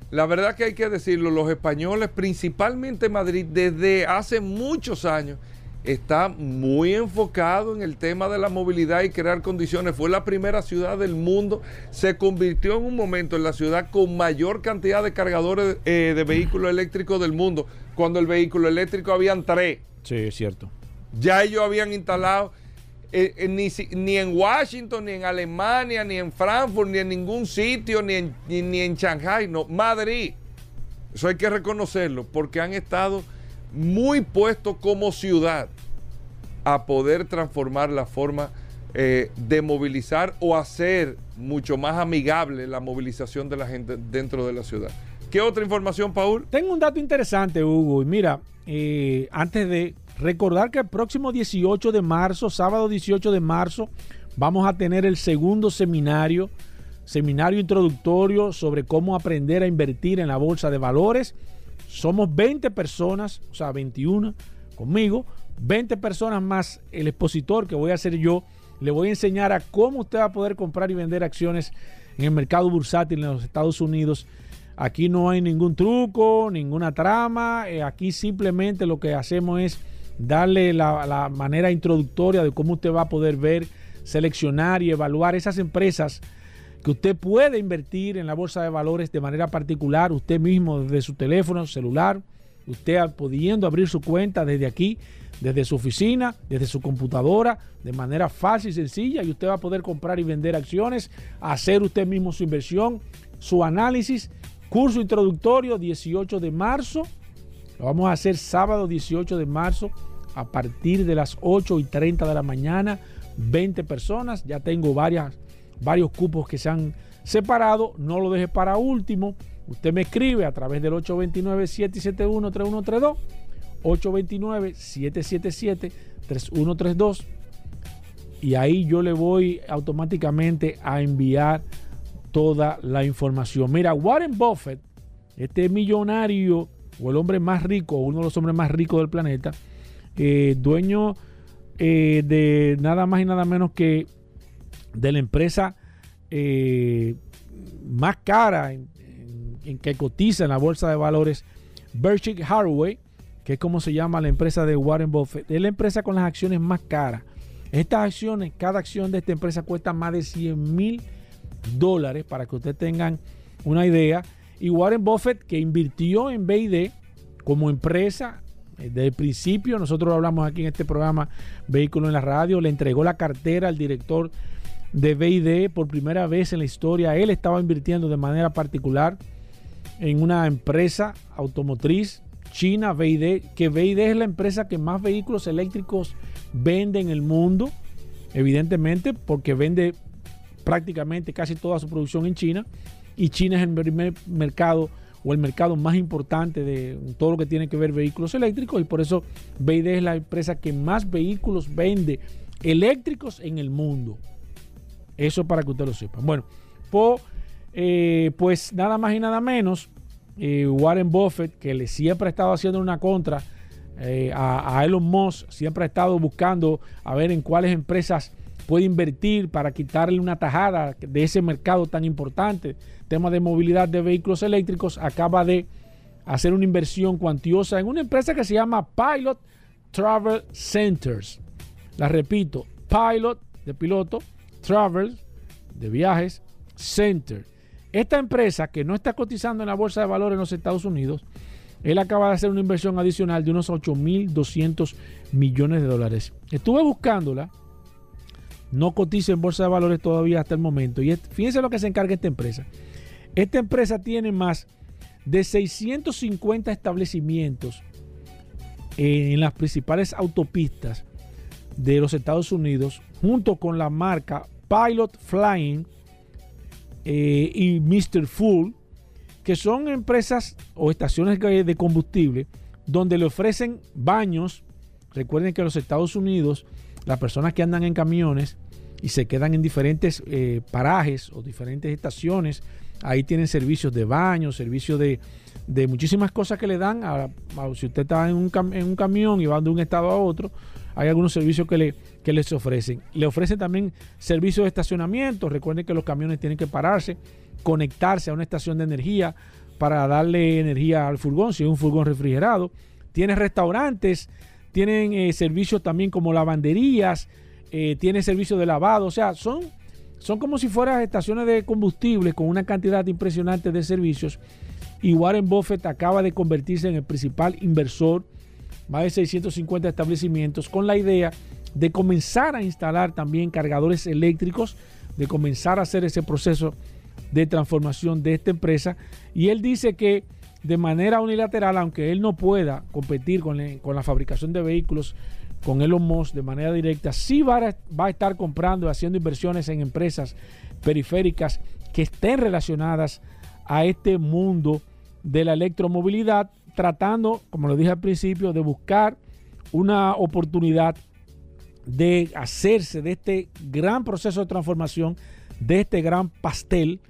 la verdad que hay que decirlo, los españoles, principalmente Madrid, desde hace muchos años, está muy enfocado en el tema de la movilidad y crear condiciones. Fue la primera ciudad del mundo, se convirtió en un momento en la ciudad con mayor cantidad de cargadores eh, de vehículos eléctricos del mundo, cuando el vehículo eléctrico habían tres. Sí, es cierto. Ya ellos habían instalado eh, eh, ni, ni en Washington, ni en Alemania, ni en Frankfurt, ni en ningún sitio, ni en, ni, ni en Shanghai, no, Madrid. Eso hay que reconocerlo, porque han estado muy puestos como ciudad a poder transformar la forma eh, de movilizar o hacer mucho más amigable la movilización de la gente dentro de la ciudad. ¿Qué otra información, Paul? Tengo un dato interesante, Hugo. Y mira, eh, antes de recordar que el próximo 18 de marzo, sábado 18 de marzo, vamos a tener el segundo seminario, seminario introductorio sobre cómo aprender a invertir en la bolsa de valores. Somos 20 personas, o sea, 21 conmigo, 20 personas más el expositor que voy a ser yo. Le voy a enseñar a cómo usted va a poder comprar y vender acciones en el mercado bursátil en los Estados Unidos. Aquí no hay ningún truco, ninguna trama. eh, aquí simplemente lo que hacemos es darle la, la manera introductoria de cómo usted va a poder ver, seleccionar y evaluar esas empresas que usted puede invertir en la bolsa de valores de manera particular, usted mismo desde su teléfono celular, usted pudiendo abrir su cuenta desde aquí, desde su oficina, desde su computadora, de manera fácil y sencilla, y usted va a poder comprar y vender acciones, hacer usted mismo su inversión, su análisis, curso introductorio 18 de marzo, lo vamos a hacer sábado 18 de marzo a partir de las 8 y 30 de la mañana, 20 personas, ya tengo varias varios cupos que se han separado. No lo deje para último. Usted me escribe a través del 829-771-3132. 829-777-3132. Y ahí yo le voy automáticamente a enviar toda la información. Mira, Warren Buffett, este millonario o el hombre más rico, uno de los hombres más ricos del planeta, eh, dueño eh, de nada más y nada menos que de la empresa eh, más cara en, que cotiza en la bolsa de valores, Berkshire Hathaway, que es como se llama la empresa de Warren Buffett, es la empresa con las acciones más caras. Estas acciones, cada acción de esta empresa cuesta más de 100 mil dólares para que ustedes tengan una idea. Y Warren Buffett, que invirtió en BID como empresa, eh, desde el principio, nosotros hablamos aquí en este programa Vehículo en la Radio, le entregó la cartera al director de BID por primera vez en la historia. Él estaba invirtiendo de manera particular en una empresa automotriz china, BID, que BID es la empresa que más vehículos eléctricos vende en el mundo, evidentemente, porque vende prácticamente casi toda su producción en China y China es el primer mercado o el mercado más importante de todo lo que tiene que ver vehículos eléctricos y por eso BID es la empresa que más vehículos vende eléctricos en el mundo. Eso para que usted lo sepa. Bueno, eh, pues nada más y nada menos, eh, Warren Buffett, que le siempre ha estado haciendo una contra eh, a, a Elon Musk, siempre ha estado buscando a ver en cuáles empresas puede invertir para quitarle una tajada de ese mercado tan importante, tema de movilidad de vehículos eléctricos, acaba de hacer una inversión cuantiosa en una empresa que se llama Pilot Travel Centers. La repito, Pilot de piloto, Travel de viajes, Center. Esta empresa que no está cotizando en la bolsa de valores en los Estados Unidos, él acaba de hacer una inversión adicional de unos 8.200 millones de dólares. Estuve buscándola, no cotiza en bolsa de valores todavía hasta el momento. Y fíjense lo que se encarga esta empresa. Esta empresa tiene más de 650 establecimientos en las principales autopistas de los Estados Unidos, junto con la marca Pilot Flying eh, y Mr. Full, que son empresas o estaciones de combustible donde le ofrecen baños. Recuerden que en los Estados Unidos, las personas que andan en camiones y se quedan en diferentes eh, parajes o diferentes estaciones, ahí tienen servicios de baño, servicios de, de muchísimas cosas que le dan. A, si usted está en un, cam- en un camión y va de un estado a otro, hay algunos servicios que, le, que les ofrecen. Le ofrecen también servicios de estacionamiento. Recuerden que los camiones tienen que pararse, conectarse a una estación de energía para darle energía al furgón, si es un furgón refrigerado. Tiene restaurantes, tienen eh, servicios también como lavanderías, eh, tiene servicios de lavado. O sea, son, son como si fueran estaciones de combustible con una cantidad impresionante de servicios. Y Warren Buffett acaba de convertirse en el principal inversor más de 650 establecimientos con la idea de comenzar a instalar también cargadores eléctricos, de comenzar a hacer ese proceso de transformación de esta empresa. Y él dice que de manera unilateral, aunque él no pueda competir con, con la fabricación de vehículos con Elon Musk de manera directa, sí va a, estar comprando y haciendo inversiones en empresas periféricas que estén relacionadas a este mundo de la electromovilidad, tratando, como lo dije al principio, de buscar una oportunidad de hacerse de este gran proceso de transformación, de este gran pastel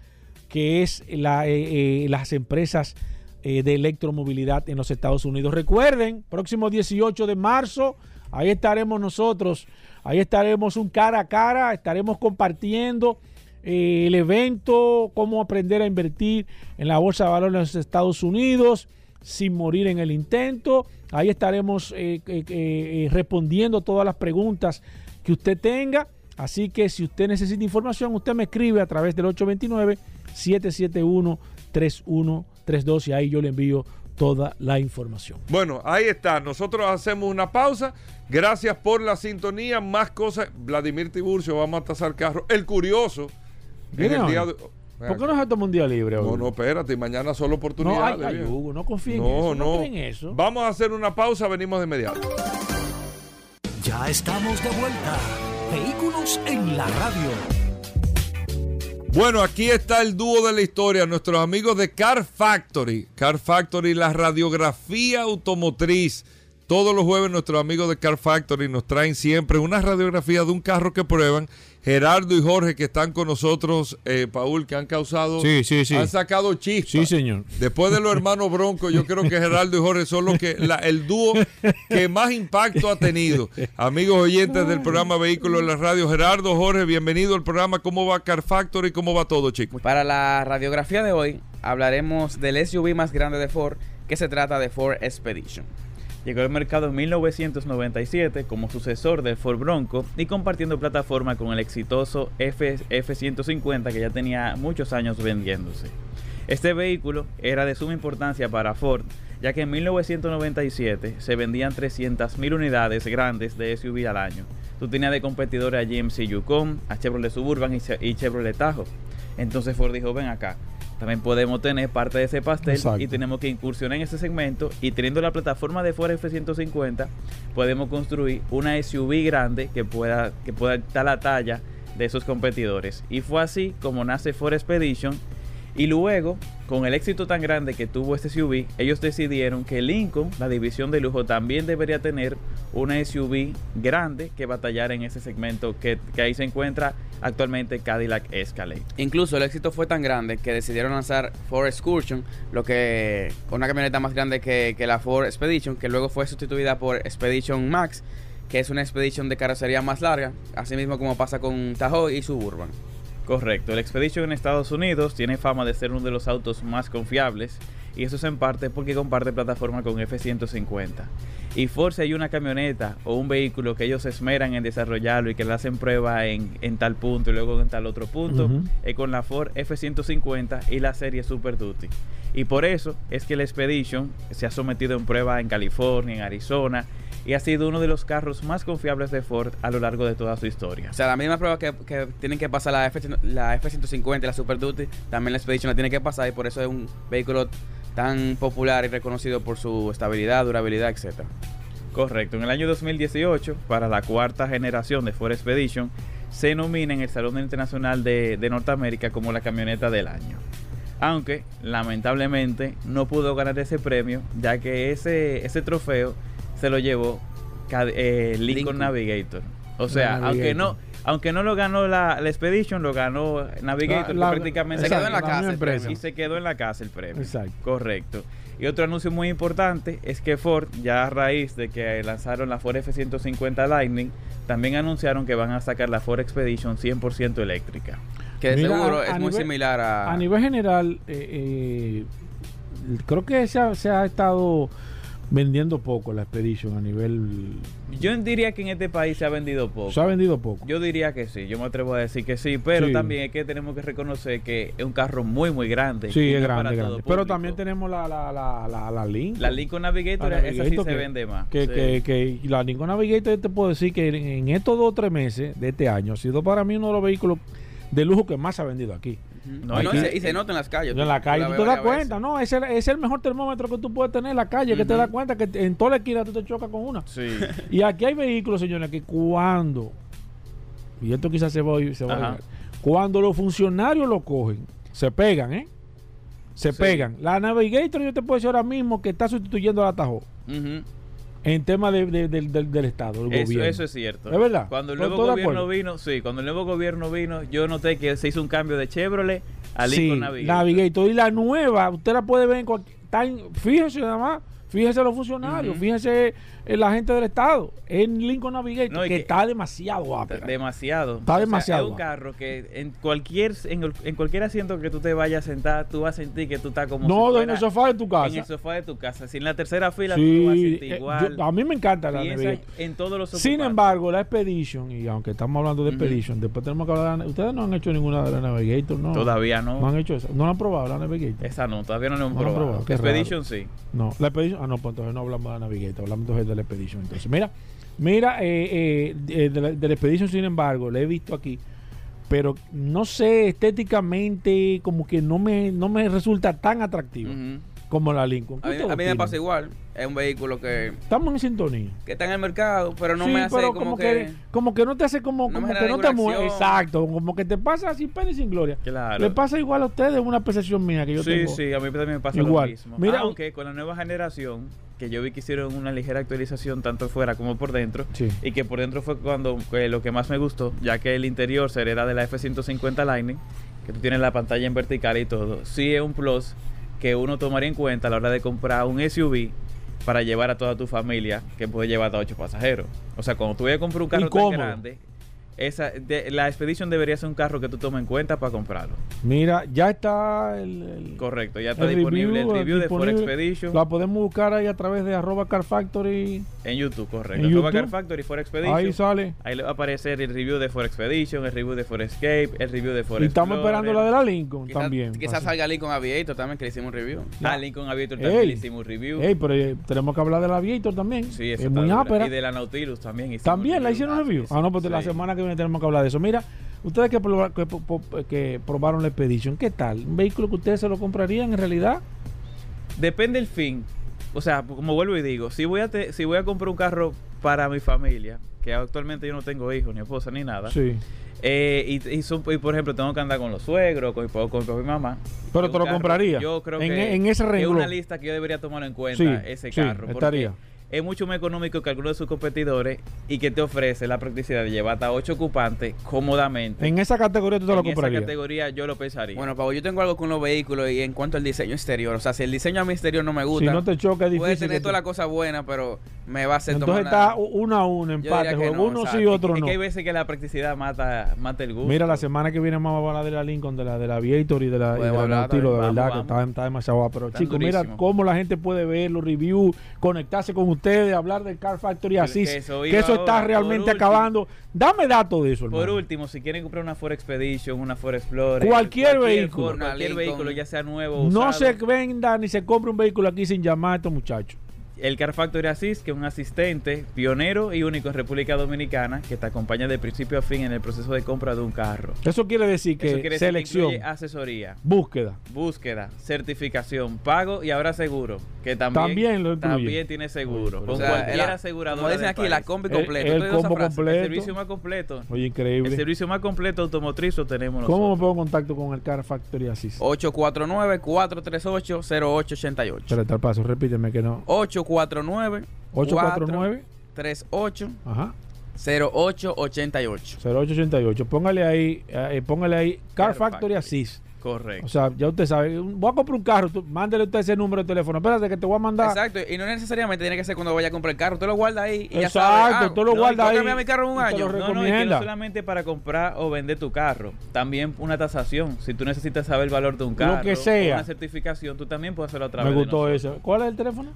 que es eh, eh, las empresas eh, de electromovilidad en los Estados Unidos. Recuerden, próximo 18 de marzo, ahí estaremos nosotros, ahí estaremos un cara a cara, estaremos compartiendo eh, el evento, cómo aprender a invertir en la bolsa de valores de los Estados Unidos sin morir en el intento. Ahí estaremos eh, eh, respondiendo todas las preguntas que usted tenga. Así que si usted necesita información, usted me escribe a través del 829-771-3132 y ahí yo le envío toda la información. Bueno, ahí está. Nosotros hacemos una pausa. Gracias por la sintonía. Más cosas. Vladimir Tiburcio, vamos a tasar carro. El curioso. En Viene el hoy. día de- ¿Por qué no se toma un día libre hoy? No, no, espérate. Mañana solo No, oportunidades. ay. Hugo, no confíe en No, eso. No, no. en eso. Vamos a hacer una pausa. Venimos de inmediato. Ya estamos de vuelta. Vehículos en la radio. Bueno, aquí está el dúo de la historia, nuestros amigos de Car Factory. Car Factory, la radiografía automotriz. Todos los jueves nuestros amigos de Car Factory nos traen siempre una radiografía de un carro que prueban. Gerardo y Jorge que están con nosotros, eh, Paul, que han causado, Sí, sí, sí. han sacado chispas. Sí, señor. Después de los hermanos Bronco, yo creo que Gerardo y Jorge son los que la- el dúo que más impacto ha tenido. Amigos oyentes del programa Vehículos en la Radio, Gerardo, Jorge, bienvenido al programa. ¿Cómo va Car Factory? ¿Cómo va todo, chicos? Para la radiografía de hoy hablaremos del SUV más grande de Ford, que se trata de Ford Expedition. Llegó al mercado en 1997 como sucesor del Ford Bronco y compartiendo plataforma con el exitoso F- F-150 que ya tenía muchos años vendiéndose. Este vehículo era de suma importancia para Ford, ya que en 1997 se vendían 300.000 unidades grandes de SUV al año. Tú tenías de competidores a GMC Yukon, a Chevrolet Suburban y Chevrolet Tahoe. Entonces Ford dijo, ven acá, también podemos tener parte de ese pastel Exacto. y tenemos que incursionar en ese segmento y teniendo la plataforma de Ford F-150 podemos construir una SUV grande que pueda, que pueda dar la talla de esos competidores. Y fue así como nace Ford Expedition y luego, con el éxito tan grande que tuvo este SUV, ellos decidieron que Lincoln, la división de lujo, también debería tener una SUV grande que batallara en ese segmento que, ahí se encuentra actualmente Cadillac Escalade. Incluso el éxito fue tan grande que decidieron lanzar Ford Excursion, lo que una camioneta más grande que, que la Ford Expedition, que luego fue sustituida por Expedition Max, que es una Expedition de carrocería más larga, así mismo como pasa con Tahoe y Suburban. Correcto, el Expedition en Estados Unidos tiene fama de ser uno de los autos más confiables y eso es en parte porque comparte plataforma con F-150. Y Ford si hay una camioneta o un vehículo que ellos se esmeran en desarrollarlo y que le hacen prueba en, en tal punto y luego en tal otro punto, es con la Ford F-150 y la serie Super Duty. Y por eso es que el Expedition se ha sometido en prueba en California, en Arizona y ha sido uno de los carros más confiables de Ford a lo largo de toda su historia. O sea, la misma prueba que, que tienen que pasar la, F, la F-150 y la Super Duty, también la Expedition la tiene que pasar y por eso es un vehículo tan popular y reconocido por su estabilidad, durabilidad, etcétera. Correcto, en el año 2018, para la cuarta generación de Ford Expedition, se nomina en el Salón Internacional de, de Norteamérica como la camioneta del año. Aunque, lamentablemente, no pudo ganar ese premio, ya que ese, ese trofeo se lo llevó eh, Lincoln, Lincoln. Navigator. O sea, aunque no, aunque no lo ganó la, la Expedition, lo ganó Navigator, La- la- que prácticamente Se quedó en la misma casa el empresa. premio. y se quedó en la casa el premio. Exacto. Correcto. Y otro anuncio muy importante es que Ford, ya a raíz de que lanzaron la Ford F-150 Lightning, también anunciaron que van a sacar la Ford Expedition 100% eléctrica. Que de Mira, seguro es muy nivel- similar a... A nivel general, eh, eh, creo que se ha, se ha estado vendiendo poco la Expedition a nivel... Yo diría que en este país se ha vendido poco. Se ha vendido poco. Yo diría que sí, yo me atrevo a decir que sí, pero Sí. también es que tenemos que reconocer que es un carro muy, muy grande. sí, es grande, grande. Pero también tenemos la, la, la, la, la Lincoln. La Lincoln Navigator, La esa sí se vende más. Que, Sí. que, que la Lincoln Navigator, te puedo decir que en, en estos dos o tres meses de este año ha sido para mí uno de los vehículos de lujo que más se ha vendido aquí. No, y, se, y se nota en las calles. en la tú calle, la tú te das cuenta, veces. ¿no? Es el, es el mejor termómetro que tú puedes tener en la calle, que te das cuenta que en toda la esquina tú te chocas con una. Sí. Y aquí hay vehículos, señores, que cuando, y esto quizás se va, a oír- se va a cuando los funcionarios lo cogen, se pegan, ¿eh? Se Sí. pegan. La Navigator, yo te puedo decir ahora mismo que está sustituyendo a la Tahoe Ujú. En tema de, de- del- Estado, del Eso, gobierno. eso es cierto. ¿Es verdad? Cuando el ¿Estoy- nuevo gobierno vino, sí, cuando el nuevo gobierno vino, yo noté que se hizo un cambio de Chevrolet a Lincoln Sí, Navigator. Navigator. Y la nueva, usted la puede ver en cualquier. fíjese nada más, fíjese los funcionarios, Ujú. fíjese en la gente del Estado, en Lincoln Navigator, No, que, que- está demasiado guapa. Demasiado. Está O sea, demasiado es un guapo. carro que en cualquier en, el- en cualquier asiento que tú te vayas a sentar, tú vas a sentir que tú estás como No, si en el sofá de tu en casa. el sofá de tu casa. Si en la tercera fila tú vas a sentir eh, igual. yo- a mí me encanta la Navigator. en todos los Sin embargo, la Expedition, y aunque estamos hablando de. Expedition, después tenemos que hablar de la- Ustedes no han hecho ninguna de la Navigator, ¿no? todavía no. No han hecho esa. No la han probado la Navigator. Esa no, todavía no lo han probado. Expedition sí. No, la Expedition. Ah, no, pues entonces no hablamos de la Navigator, hablamos entonces de la Expedition. Entonces, mira, mira, eh, eh, eh, de, la, de la Expedition, sin embargo, la he visto aquí, pero no sé, estéticamente, como que no me, no me resulta tan atractiva Ujú. Como la Lincoln. A ¿Qué mí, ustedes a mí me pasa igual. Es un vehículo que, Estamos en sintonía. que está en el mercado, pero no Sí, me hace pero como, que... como que no te hace como, no como que no te mueve. Exacto, como que te pasa sin pena y sin gloria. Claro. Le pasa igual a ustedes una percepción mía que yo sí, tengo. sí, a mí también me pasa Igual. lo mismo. Mira, Aunque con la nueva generación, que yo vi que hicieron una ligera actualización tanto fuera como por dentro, Sí. y que por dentro fue cuando eh, lo que más me gustó, ya que el interior se hereda de la F-150 Lightning, que tú tienes la pantalla en vertical y todo. Sí es un plus que uno tomaría en cuenta a la hora de comprar un SUV para llevar a toda tu familia, que puede llevar hasta 8 pasajeros. O sea, cuando tú vayas a comprar un carro tan grande, esa, de- la Expedition debería ser un carro que tú tomes en cuenta para comprarlo. Mira, ya está el, el- Correcto, ya está el disponible el review de Ford. Expedition La podemos buscar ahí a través de arroba Car Factory. en YouTube, correcto. en Arroba YouTube. Car Factory Ford Expedition. Ahí sale. Ahí le va a aparecer el review de Ford Expedition, el review de Ford Escape, el review de Ford Y estamos Explorer. esperando la de la Lincoln Quizás también. quizás salga Lincoln Aviator también, que le hicimos un review. Ah, Lincoln Aviator Ey. también le hicimos un review. Ey, pero eh, tenemos que hablar de la Aviator también. Sí, es esa muy ápera. Y de la Nautilus también hicimos También la hicieron Ah, review. sí, Ah, no, pues la semana que tenemos que hablar de eso. Mira, ustedes que, proba- que, probaron la Expedition, ¿qué tal? ¿Un vehículo que ustedes se lo comprarían en realidad? Depende el fin. O sea, como vuelvo y digo, si voy a te- si voy a comprar un carro para mi familia, que actualmente yo no tengo hijos, ni esposa, ni nada. Sí. eh, y, y son- y, por ejemplo, tengo que andar con los suegros, con, con, con mi mamá. Pero Es te lo compraría. Yo creo En- que en ese es renglón. una lista que yo debería tomar en cuenta Sí, ese sí, carro. porque estaría. Es mucho más económico que algunos de sus competidores y que te ofrece la practicidad de llevar hasta 8 ocupantes cómodamente. En esa categoría tú te lo En esa comprarías. categoría yo lo pensaría. Bueno, Pablo, yo tengo algo con los vehículos y en cuanto al diseño exterior. O sea, si el diseño a mi exterior no me Si gusta, no te choca, es puede difícil. tener que toda te- la cosa buena, pero me va a hacer Entonces tomar está una- uno a uno, diría empate. no, uno sí, exacto. otro es no. que hay veces que la practicidad mata, mata el gusto. Mira, la semana que viene vamos a hablar de la Lincoln, de la, de la Aviator y de la, y de Podemos la hablar Nautilus, de verdad, Vamos, que está, está demasiado guapo. Pero chicos, mira cómo la gente puede ver los reviews, conectarse con ustedes, hablar del Car Factory así, que que eso está ahora, realmente acabando. Dame datos de eso, hermano. Por último, si quieren comprar una Ford Expedition, una Ford Explorer, Cualquier vehículo. Ford, cualquier vehículo, ya sea nuevo no se venda ni se compre un vehículo aquí sin llamar a estos muchachos. El Car Factory Assist, que es un asistente pionero y único en República Dominicana que te acompaña de principio a fin en el proceso de compra de un carro. Eso quiere decir que Eso quiere decir que selección, asesoría, búsqueda. búsqueda, certificación, pago y ahora seguro, que también, También lo también tiene seguro. Con O sea, cualquier el- aseguradora. Como dicen aquí, país. la combi El- completa. el ¿Tú oyes esa combo frase? completo. El servicio más completo. Oye, El increíble. servicio más completo automotriz lo tenemos ¿Cómo me nosotros. pongo en contacto con el Car Factory Assist? 849-438-0888. Espérate, al paso, repíteme que no. 849 849 38 ajá 0888. 0888. Póngale ahí, eh, póngale ahí Car Car Factory Factory. Assist. Correcto. O sea, ya usted sabe, voy a comprar un carro, tú, mándele usted ese número de teléfono. Espérate que te voy a mandar. Exacto, y no necesariamente tiene que ser cuando vaya a comprar el carro. Tú lo guardas ahí y ya Exacto, sabes. tú lo no, guardas y ahí cambiar mi carro en un año. lo No, no, que no solamente para comprar o vender tu carro. También una tasación. Si tú necesitas saber el valor de un Lo carro. que sea. Una certificación, tú también puedes hacerlo a través Me gustó eso. ¿Cuál es el teléfono?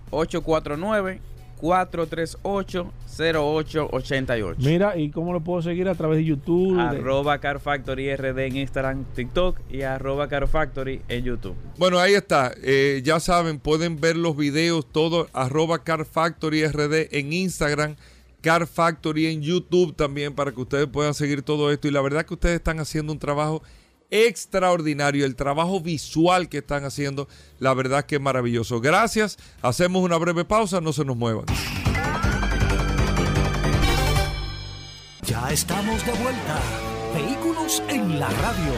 849-438-0888. Mira, ¿y cómo lo puedo seguir a través de YouTube? Arroba Car Factory RD en Instagram, TikTok y arroba Car Factory en YouTube. Bueno, ahí está. Eh, ya saben, pueden ver los videos, todo, arroba Car Factory RD en Instagram, Car Factory en YouTube también, para que ustedes puedan seguir todo esto. Y la verdad que ustedes están haciendo un trabajo extraordinario. El trabajo visual que están haciendo, la verdad que es maravilloso. Gracias. Hacemos una breve pausa, no se nos muevan. Ya estamos de vuelta. Vehículos en la radio.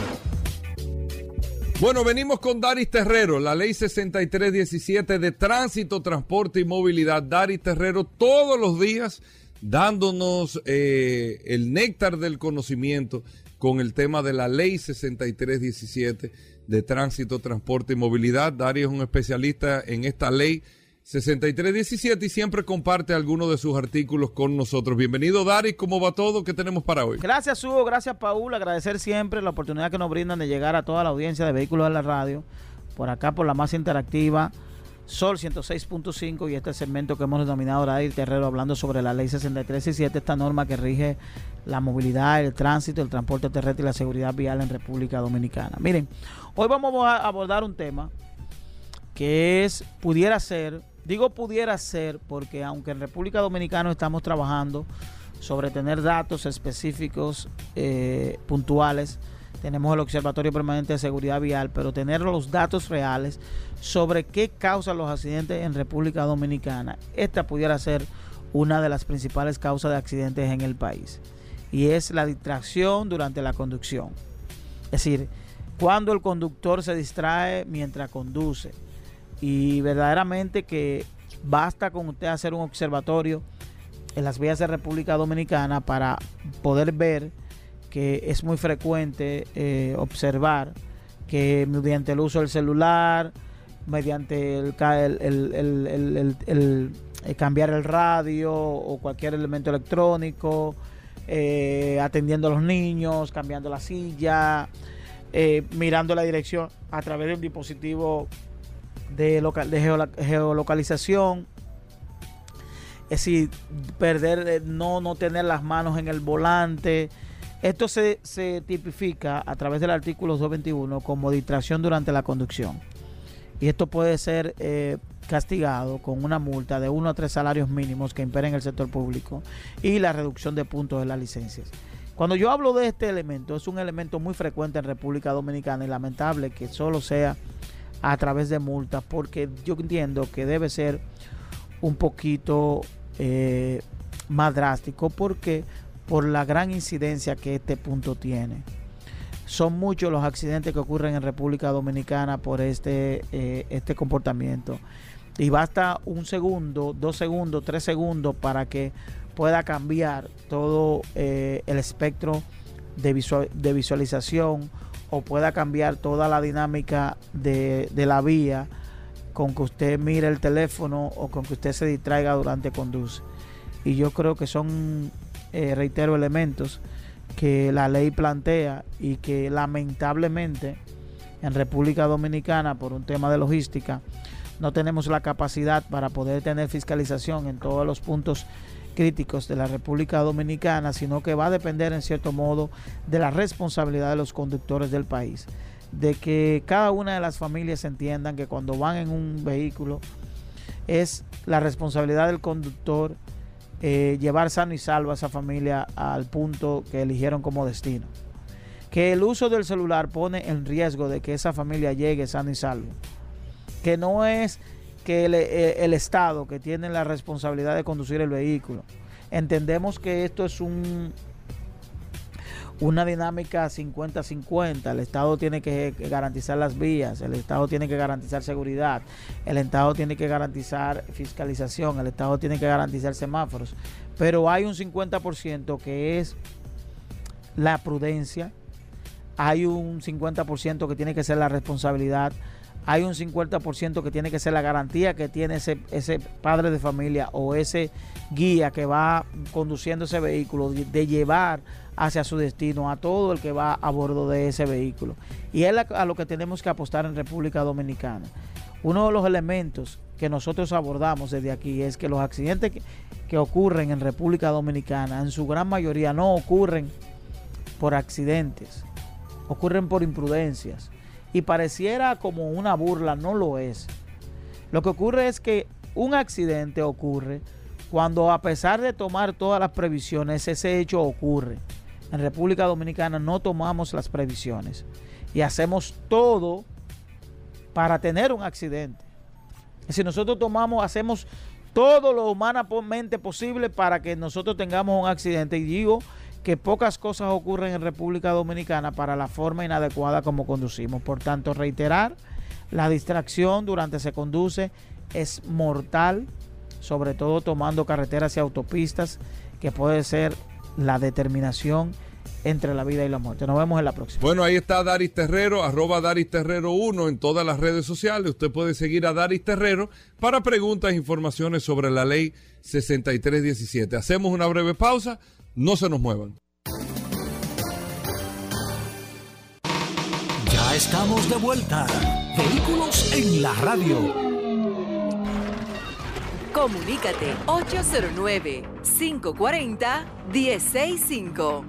Bueno, venimos con Daris Terrero, la ley 6317 de tránsito, transporte y movilidad. Daris Terrero todos los días dándonos eh, el néctar del conocimiento con el tema de la ley 6317 de tránsito, transporte y movilidad. Daris es un especialista en esta ley 6317 y siempre comparte algunos de sus artículos con nosotros. Bienvenido Daris, ¿cómo va todo? ¿Qué tenemos para hoy? Gracias Hugo, gracias Paul, agradecer siempre la oportunidad que nos brindan de llegar a toda la audiencia de Vehículos de la Radio, por acá por la más interactiva, Sol 106.5 y este segmento que hemos denominado Radio Terrero hablando sobre la ley 6317, esta norma que rige la movilidad, el tránsito, el transporte terrestre y la seguridad vial en República Dominicana. Miren, hoy vamos a abordar un tema que es, pudiera ser, digo pudiera ser porque aunque en República Dominicana estamos trabajando sobre tener datos específicos, eh, puntuales, tenemos el Observatorio Permanente de Seguridad Vial, pero tener los datos reales sobre qué causan los accidentes en República Dominicana, esta pudiera ser una de las principales causas de accidentes en el país, y es la distracción durante la conducción. Es decir, cuando el conductor se distrae mientras conduce. Y verdaderamente que basta con usted hacer un observatorio en las vías de República Dominicana para poder ver que es muy frecuente eh, observar que mediante el uso del celular, mediante el, el cambiar el radio o cualquier elemento electrónico, eh, atendiendo a los niños, cambiando la silla, eh, mirando la dirección a través de un dispositivo de, geolocalización. Es decir, perder, eh, no, no tener las manos en el volante. Esto se, se tipifica a través del artículo 221 como distracción durante la conducción. Y esto puede ser eh, castigado con una multa de uno a tres salarios mínimos que imperen el sector público y la reducción de puntos de las licencias. Cuando yo hablo de este elemento, es un elemento muy frecuente en República Dominicana y lamentable que solo sea a través de multas, porque yo entiendo que debe ser un poquito eh, más drástico, porque por la gran incidencia que este punto tiene. Son muchos los accidentes que ocurren en República Dominicana por este, eh, este comportamiento. Y basta un segundo, dos segundos, tres segundos para que pueda cambiar todo eh, el espectro de, de visualización o pueda cambiar toda la dinámica de, de la vía con que usted mire el teléfono o con que usted se distraiga durante conduce. Y yo creo que son, eh, reitero, elementos que la ley plantea y que lamentablemente en República Dominicana por un tema de logística no tenemos la capacidad para poder tener fiscalización en todos los puntos críticos de la República Dominicana, sino que va a depender en cierto modo de la responsabilidad de los conductores del país, de que cada una de las familias entiendan que cuando van en un vehículo es la responsabilidad del conductor eh, llevar sano y salvo a esa familia al punto que eligieron como destino. Que el uso del celular pone en riesgo de que esa familia llegue sano y salvo. Que no es que el, eh, el Estado que tiene la responsabilidad de conducir el vehículo. Entendemos que esto es un una dinámica 50-50. El Estado tiene que garantizar las vías, el Estado tiene que garantizar seguridad, el Estado tiene que garantizar fiscalización, el Estado tiene que garantizar semáforos. Pero hay un 50% que es la prudencia, hay un 50% que tiene que ser la responsabilidad, hay un 50% que tiene que ser la garantía que tiene ese, ese padre de familia o ese guía que va conduciendo ese vehículo, de llevar hacia su destino a todo el que va a bordo de ese vehículo. Y es a lo que tenemos que apostar en República Dominicana. Uno de los elementos que nosotros abordamos desde aquí es que los accidentes que, que ocurren en República Dominicana en su gran mayoría no ocurren por accidentes, ocurren por imprudencias. Y pareciera como una burla, no lo es. Lo que ocurre es que un accidente ocurre cuando a pesar de tomar todas las previsiones, ese hecho ocurre. En República Dominicana no tomamos las previsiones y hacemos todo para tener un accidente. Si nosotros tomamos, hacemos todo lo humanamente posible para que nosotros tengamos un accidente. Y digo que pocas cosas ocurren en República Dominicana para la forma inadecuada como conducimos. Por tanto, reiterar, la distracción durante se conduce es mortal, sobre todo tomando carreteras y autopistas, que puede ser la determinación entre la vida y la muerte. Nos vemos en la próxima. Bueno, ahí está Daris Terrero, arroba Daris Terrero 1 en todas las redes sociales. Usted puede seguir a Daris Terrero para preguntas e informaciones sobre la ley 6317. Hacemos una breve pausa, no se nos muevan. Ya estamos de vuelta. Vehículos en la radio. Comunícate 809 540 165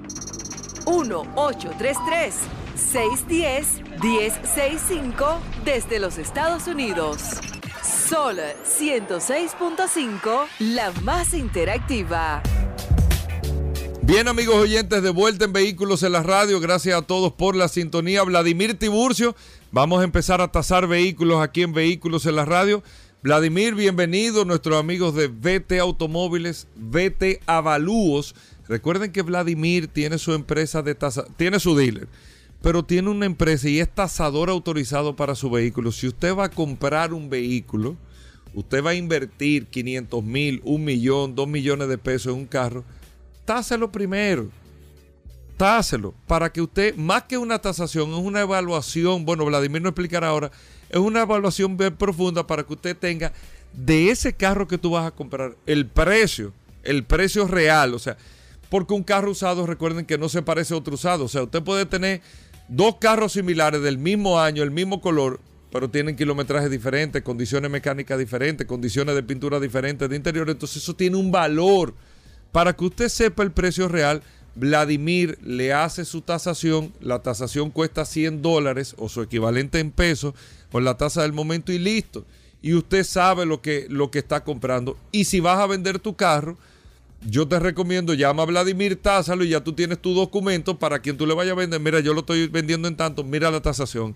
1-833-610-1065 desde los Estados Unidos. Sol 106.5, la más interactiva. Bien amigos oyentes, de vuelta en Vehículos en la Radio, gracias a todos por la sintonía. Vladimir Tiburcio, vamos a empezar a tasar vehículos aquí en Vehículos en la Radio. Vladimir, bienvenido, nuestros amigos de VT Automóviles, VT Avalúos Recuerden que Vladimir tiene su empresa de tasa, tiene su dealer, pero tiene una empresa y es tasador autorizado para su vehículo. Si usted va a comprar un vehículo, usted va a invertir 500 mil, un millón, dos millones de pesos en un carro, táselo primero. Táselo para que usted, más que una tasación, es una evaluación. Bueno, Vladimir no explicará ahora. Es una evaluación bien profunda para que usted tenga de ese carro que tú vas a comprar el precio, el precio real. O sea, porque un carro usado, recuerden que no se parece a otro usado. O sea, usted puede tener dos carros similares del mismo año, el mismo color, pero tienen kilometrajes diferentes, condiciones mecánicas diferentes, condiciones de pintura diferentes de interior. Entonces eso tiene un valor. Para que usted sepa el precio real, Vladimir le hace su tasación. La tasación cuesta 100 dólares o su equivalente en pesos con la tasa del momento y listo. Y usted sabe lo que, lo que está comprando. Y si vas a vender tu carro, yo te recomiendo, llama a Vladimir, tásalo y ya tú tienes tu documento para quien tú le vayas a vender. Mira, yo lo estoy vendiendo en tanto, mira la tasación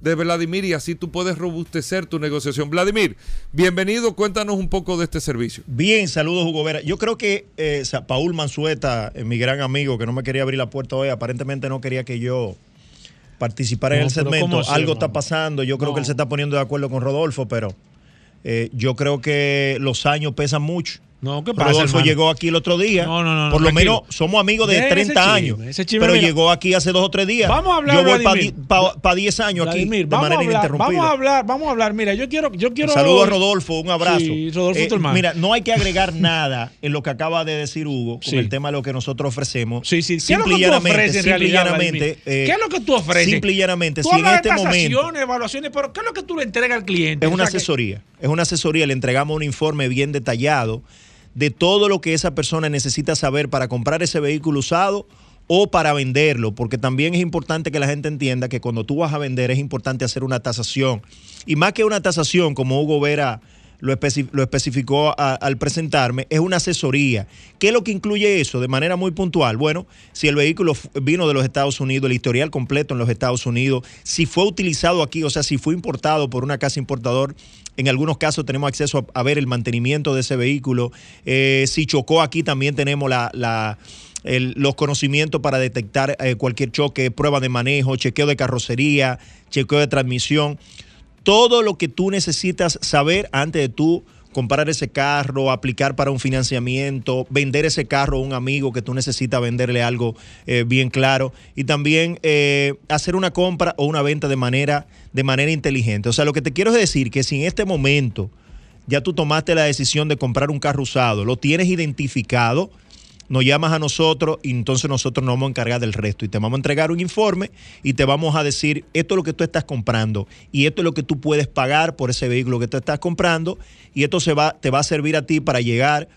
de Vladimir y así tú puedes robustecer tu negociación. Vladimir, bienvenido, cuéntanos un poco de este servicio. Bien, saludos Hugo Vera. Yo creo que eh, Paul Mansueta, eh, mi gran amigo, que no me quería abrir la puerta hoy, aparentemente no quería que yo participara en el segmento. Algo está pasando, yo creo que él se está poniendo de acuerdo con Rodolfo, pero eh, yo creo que los años pesan mucho no, ¿qué pasa? Rodolfo llegó aquí el otro día. No, no, no. Por lo menos somos amigos de 30 años. pero llegó aquí hace dos o tres días. Vamos a hablar. Yo voy para 10 años aquí de manera ininterrumpida. Vamos a hablar, vamos a hablar. Mira, yo quiero. Yo quiero... Saludos a Rodolfo, un abrazo. Sí, Rodolfo, tu eh, hermano. Mira, no hay que agregar nada en lo que acaba de decir Hugo con el tema de lo que nosotros ofrecemos. Sí, sí. ¿Qué es lo que tú ofreces en realidad, eh, ¿Qué es lo que tú ofreces? Simple y llanamente. Si en este momento. evaluaciones, pero ¿qué es lo que tú le entregas al cliente? Es una asesoría. Es una asesoría. Le entregamos un informe bien detallado de todo lo que esa persona necesita saber para comprar ese vehículo usado o para venderlo, porque también es importante que la gente entienda que cuando tú vas a vender es importante hacer una tasación. Y más que una tasación, como Hugo Vera lo, especificó al presentarme, es una asesoría. ¿Qué es lo que incluye eso de manera muy puntual? Bueno, si el vehículo vino de los Estados Unidos, el historial completo en los Estados Unidos, si fue utilizado aquí, o sea, si fue importado por una casa importador, en algunos casos tenemos acceso a, ver el mantenimiento de ese vehículo. Eh, si chocó aquí, también tenemos los conocimientos para detectar eh, cualquier choque, prueba de manejo, chequeo de carrocería, chequeo de transmisión todo lo que tú necesitas saber antes de tú comprar ese carro, aplicar para un financiamiento, vender ese carro a un amigo que tú necesitas venderle algo eh, bien claro y también eh, hacer una compra o una venta de manera, de manera inteligente. O sea, lo que te quiero decir que si en este momento ya tú tomaste la decisión de comprar un carro usado, lo tienes identificado, nos llamas a nosotros y entonces nosotros nos vamos a encargar del resto. Y te vamos a entregar un informe y te vamos a decir esto es lo que tú estás comprando y esto es lo que tú puedes pagar por ese vehículo que tú estás comprando y esto se va, te va a servir a ti para llegar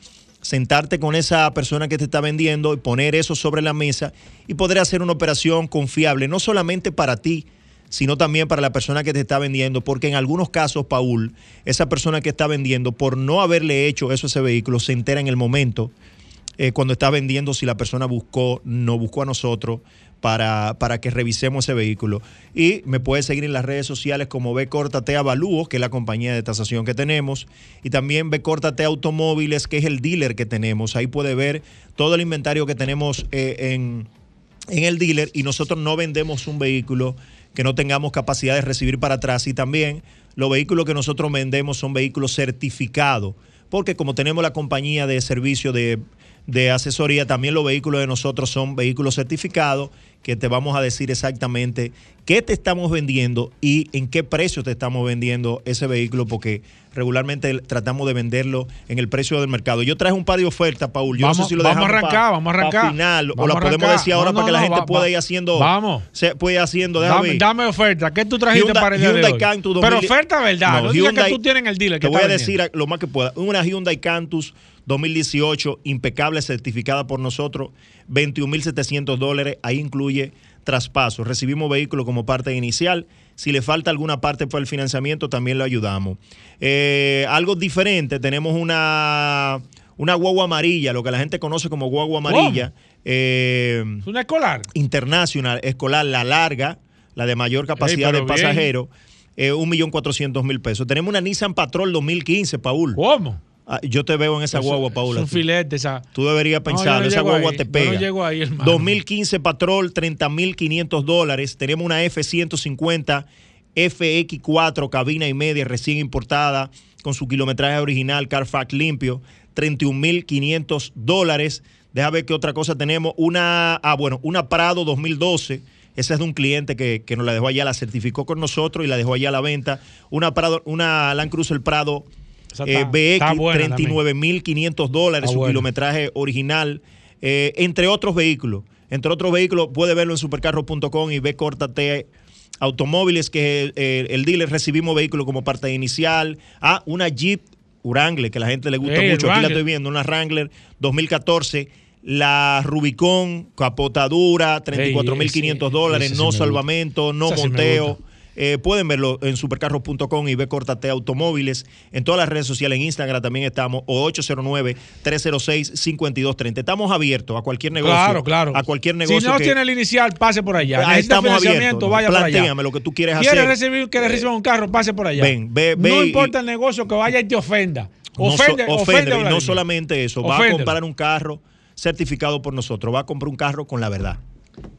sentarte con esa persona que te está vendiendo y poner eso sobre la mesa y poder hacer una operación confiable, no solamente para ti, sino también para la persona que te está vendiendo, porque en algunos casos, Paul, esa persona que está vendiendo, por no haberle hecho eso a ese vehículo, se entera en el momento eh, cuando está vendiendo si la persona buscó, no buscó a nosotros para, para que revisemos ese vehículo. Y me puede seguir en las redes sociales como B Córtate Avalúos, que es la compañía de tasación que tenemos, y también B Automóviles, que es el dealer que tenemos. Ahí puede ver todo el inventario que tenemos eh, en, en el dealer y nosotros no vendemos un vehículo que no tengamos capacidad de recibir para atrás y también los vehículos que nosotros vendemos son vehículos certificados, porque como tenemos la compañía de servicio de de asesoría. También los vehículos de nosotros son vehículos certificados que te vamos a decir exactamente qué te estamos vendiendo y en qué precio te estamos vendiendo ese vehículo, porque regularmente tratamos de venderlo en el precio del mercado. Yo traje un par de ofertas, Paul. Yo vamos, no sé si lo dejamos arrancar, vamos a arrancar. final, o Vamos la a podemos arrancar. decir ahora No, para que la gente va- pueda ir haciendo. Vamos. Se puede ir haciendo. Dame, oferta. ¿Qué tú trajiste Hyundai- para el de Hyundai hoy? Cantus Pero 2000 oferta verdad. No, digas que tú tienes en el dealer. Te que voy a decir lo más que pueda. Una Hyundai Cantus 2018, impecable, certificada por nosotros, 21.700 dólares. Ahí incluye traspaso. Recibimos vehículo como parte inicial. Si le falta alguna parte para el financiamiento, también lo ayudamos. Eh, algo diferente, tenemos una, una guagua amarilla, lo que la gente conoce como guagua amarilla. Eh, ¿Es una escolar? internacional, escolar, la larga, la de mayor capacidad de bien. pasajero, eh, 1.400.000 pesos. Tenemos una Nissan Patrol 2015, Paul. ¿Cómo? Ah, yo te veo en esa Eso- guagua, Paul. Es un filete esa. Tú deberías No, yo no esa guagua ahí, te yo pega. no llego ahí, hermano. 2015 Patrol, 30.500 dólares. Tenemos una F-150 FX4, cabina y media, recién importada, con su kilometraje original, Carfax limpio, 31.500 dólares. Deja ver qué otra cosa tenemos. Una, ah, bueno, una Prado 2012. Esa es de un cliente que, que nos la dejó allá, la certificó con nosotros y la dejó allá a la venta. Una Prado, una Land Cruiser Prado eh, BX, buena también. 39.500 dólares, su buena. kilometraje original, eh, entre otros vehículos. Entre otros vehículos, puede verlo en supercarro.com y ve Córtate Automóviles, que el, dealer. Recibimos vehículos como parte inicial. Ah, una Jeep Wrangler, que a la gente le gusta mucho. Aquí la estoy viendo, una Wrangler 2014. La Rubicon, capotadura, 34.500 ese- dólares, sí no salvamento, no Esa monteo. Eh, pueden verlo en supercarros.com y ve Córtate Automóviles. En todas las redes sociales, en Instagram también estamos, o 809-306-5230. Estamos abiertos a cualquier negocio. Claro, claro. A cualquier negocio. Si no que- tiene el inicial, pase por allá. Ahí estamos abiertos. vaya. Plantéame lo que tú quieres ¿Quieres hacer. recibir que le reciba un carro? Pase por allá. Ven, ve- ve No y- importa el negocio que vaya y te ofenda. No so- Ofende, ofende, y no solamente eso, va a comprar un carro certificado por nosotros, va a comprar un carro con la verdad.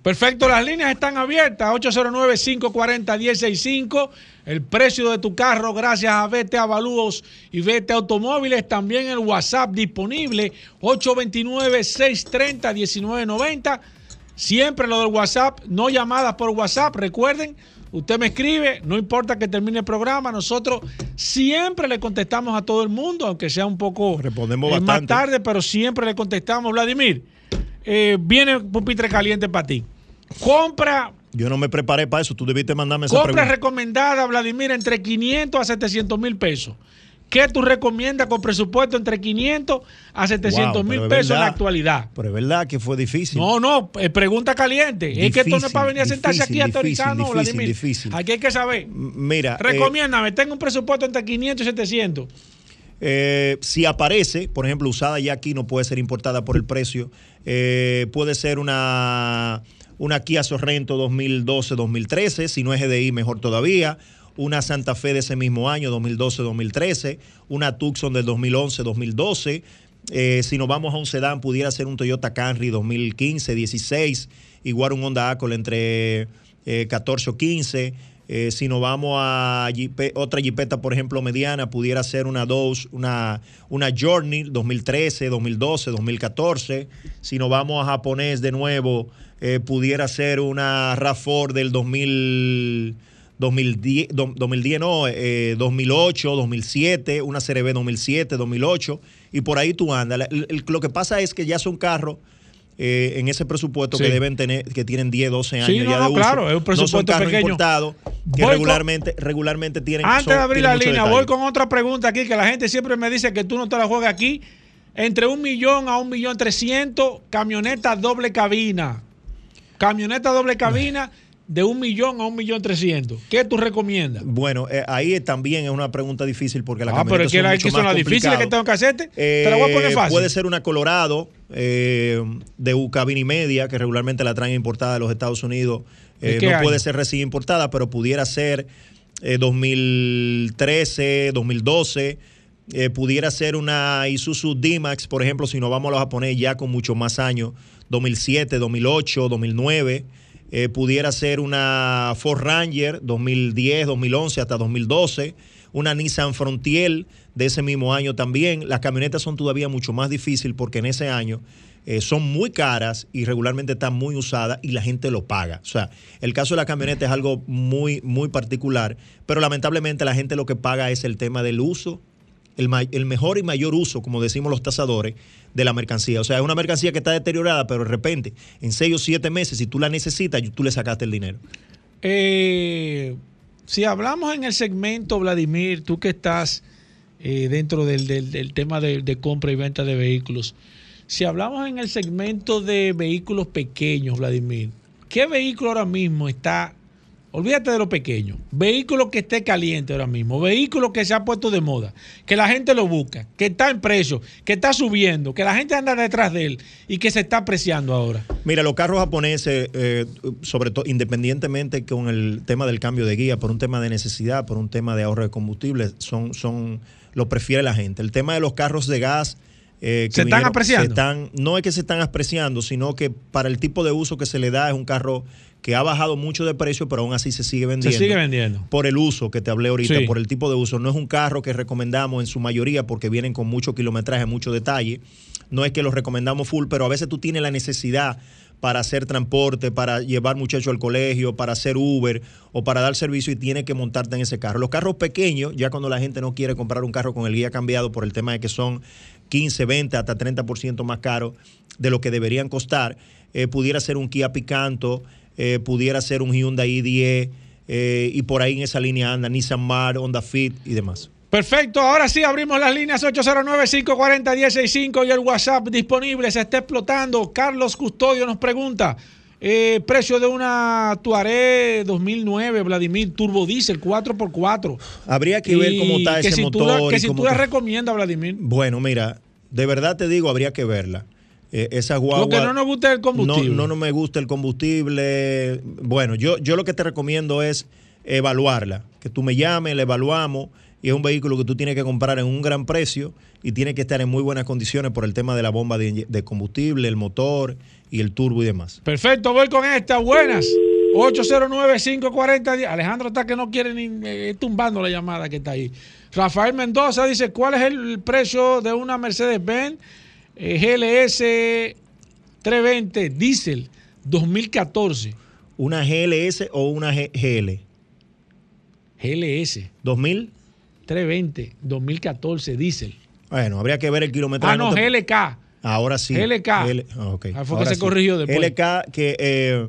Perfecto, las líneas están abiertas. 809-540-165. El precio de tu carro, gracias a Vete Avalúos y Vete Automóviles. También el WhatsApp disponible, 829-630-1990. Siempre lo del WhatsApp, no llamadas por WhatsApp. Recuerden, usted me escribe, no importa que termine el programa, nosotros siempre le contestamos a todo el mundo, aunque sea un poco Respondemos eh, más tarde, pero siempre le contestamos. Vladimir, eh, viene pupitre caliente para ti. Compra, Yo no me preparé para eso, tú debiste mandarme esa compra pregunta. recomendada, Vladimir, entre 500 a 700 mil pesos. ¿Qué tú recomiendas con presupuesto entre 500 a 700 Wow, mil pesos en la actualidad? Pero es verdad que fue difícil. No, no, eh, pregunta caliente. es que esto no es para venir a sentarse difícil, aquí a teorizar, no, Vladimir. difícil. Aquí hay que saber. Mira, eh, Recomiéndame, tengo un presupuesto entre 500 y 700. Eh, si aparece, por ejemplo, usada ya aquí, no puede ser importada por el precio. Eh, puede ser una, una Kia Sorrento 2012-2013, si no es GDI, mejor todavía. Una Santa Fe de ese mismo año, 2012-2013. Una Tucson del 2011-2012. Eh, si nos vamos a un sedán, pudiera ser un Toyota Camry 2015-16. Igual un Honda Accord entre eh, 14 o 15. Eh, si nos vamos a jipe- otra jipeta, por ejemplo, mediana, pudiera ser una dos, una, una Journey 2013, 2012, 2014. Si nos vamos a japonés de nuevo, eh, pudiera ser una RAV4 del 2000, 2010, do- 2010 no, eh, 2008, 2007, una CRB 2007, 2008, y por ahí tú andas. Lo que pasa es que ya son carros eh, en ese presupuesto que deben tener, que tienen 10, 12 años Sí, ya de no, uso. claro, es un no son presupuesto carros pequeño. importados que Voy con- regularmente, regularmente tienen Antes son- de abrir la línea, detalle. voy con otra pregunta aquí que la gente siempre me dice que tú no te la juegas aquí. Entre un millón a un millón trescientos, camioneta doble cabina. Camioneta doble cabina de un millón a un millón trescientos. ¿Qué tú recomiendas? Bueno, eh, ahí también es una pregunta difícil porque las Ah, pero es que, la, que son las difíciles que tengo que hacerte. te la voy a poner Eh, fácil. Puede ser una Colorado eh, de U cabina y media, que regularmente la traen importada de los Estados Unidos. ¿De Eh, qué no año? puede ser recién importada, pero pudiera ser eh, 2013, 2012. eh, pudiera ser una Isuzu D-Max, por ejemplo, si nos vamos a los japoneses ya con mucho más años, 2007, 2008, 2009. Eh, pudiera ser una Ford Ranger 2010, 2011 hasta 2012, una Nissan Frontier de ese mismo año también. Las camionetas son todavía mucho más difíciles porque en ese año eh, son muy caras y regularmente están muy usadas y la gente lo paga. O sea, el caso de la camioneta es algo muy, muy particular, pero lamentablemente la gente lo que paga es el tema del uso el, el mejor y mayor uso, como decimos los tasadores, de la mercancía. O sea, es una mercancía que está deteriorada, pero de repente, en seis o siete meses, si tú la necesitas, tú le sacaste el dinero. Eh, si hablamos en el segmento, Vladimir, tú que estás eh, dentro del, del- del tema de, de compra y venta de vehículos, si hablamos en el segmento de vehículos pequeños, Vladimir, ¿qué vehículo ahora mismo está, olvídate de lo pequeño, vehículo que esté caliente ahora mismo, vehículo que se ha puesto de moda, que la gente lo busca, que está en precio, que está subiendo, que la gente anda detrás de él y que se está apreciando ahora? Mira, los carros japoneses, eh, sobre todo, independientemente con el tema del cambio de guía, por un tema de necesidad, por un tema de ahorro de combustible, son, son, lo prefiere la gente. El tema de los carros de gas. eh, que ¿Se están apreciando? se están- no es que se están apreciando, sino que para el tipo de uso que se le da es un carro que ha bajado mucho de precio, pero aún así se sigue vendiendo. Se sigue vendiendo. Por el uso que te hablé ahorita, Sí. por el tipo de uso. No es un carro que recomendamos en su mayoría porque vienen con mucho kilometraje, mucho detalle. No es que los recomendamos full, pero a veces tú tienes la necesidad para hacer transporte, para llevar muchachos al colegio, para hacer Uber o para dar servicio y tienes que montarte en ese carro. Los carros pequeños, ya cuando la gente no quiere comprar un carro con el guía cambiado por el tema de que son 15, 20, hasta 30% más caros de lo que deberían costar, eh, pudiera ser un Kia Picanto, eh, pudiera ser un Hyundai i10 eh, y por ahí en esa línea anda Nissan Mar, Honda Fit y demás. Perfecto, ahora sí abrimos las líneas 809-540-165 y el WhatsApp disponible, se está explotando. Carlos Custodio nos pregunta, eh, precio de una Tuareg 2009, Vladimir, Turbo Diesel 4x4. Habría que ver cómo está que ese si motor. Tú la, y que si tú la recomiendas, Vladimir. Bueno, mira, de verdad te digo, habría que verla. Eh, esa guagua. Lo que no nos gusta es el combustible. No, no, no me gusta el combustible. Bueno, yo, yo lo que te recomiendo es evaluarla. Que tú me llames, la evaluamos. Y es un vehículo que tú tienes que comprar en un gran precio y tiene que estar en muy buenas condiciones por el tema de la bomba de, combustible, el motor y el turbo y demás. Perfecto, voy con esta, buenas. 809-540. Alejandro está que no quiere ni eh, tumbando la llamada que está ahí. Rafael Mendoza dice, ¿cuál es el precio de una Mercedes-Benz GLS 320 Diesel 2014? ¿Una GLS o una G- GL? GLS ¿2000? 320 2014 Diesel. Bueno, habría que ver el kilometraje. Ah, no, te- GLK. Ahora sí. GLK. L- ah, ok. Ah, fue que se corrigió después. LK, que, eh,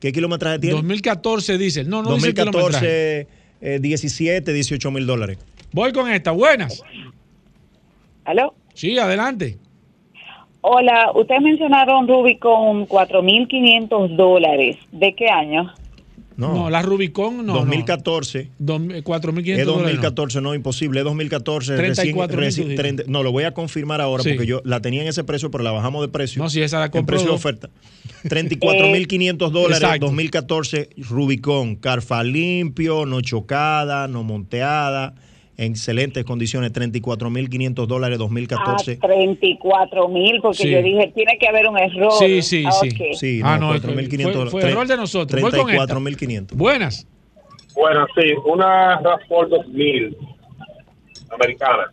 ¿qué kilometraje tiene? 2014 Diesel. No, no dice kilometraje. 2014, eh, 17, 18 mil dólares. Voy con esta, buenas. ¿Aló? Sí, adelante. Hola, ustedes mencionaron Rubicon 4.500 dólares. ¿De qué año? No, la Rubicon no. 2014. no. Dos- 4.500 Es dólares. no. 2014, no, imposible. Es 2014. recién- 34 recién- tú 30 no, lo voy a confirmar ahora Sí. porque yo la tenía en ese precio, pero la bajamos de precio. No, si esa la En compró precio de oferta. 34.500 dólares, Exacto. 2014, Rubicon. Carfa limpio, no chocada, no monteada, en excelentes condiciones. 34.500 dólares, 2014. Ah, 34 mil, porque Sí. yo dije, tiene que haber un error. Sí, sí, Ah, sí. ok. Sí, Ah, no, no, 4.500 fue- fue dólares. error de nosotros. Voy con esta. 34.500. Buenas. Bueno, sí, una RAV4 2000 americana.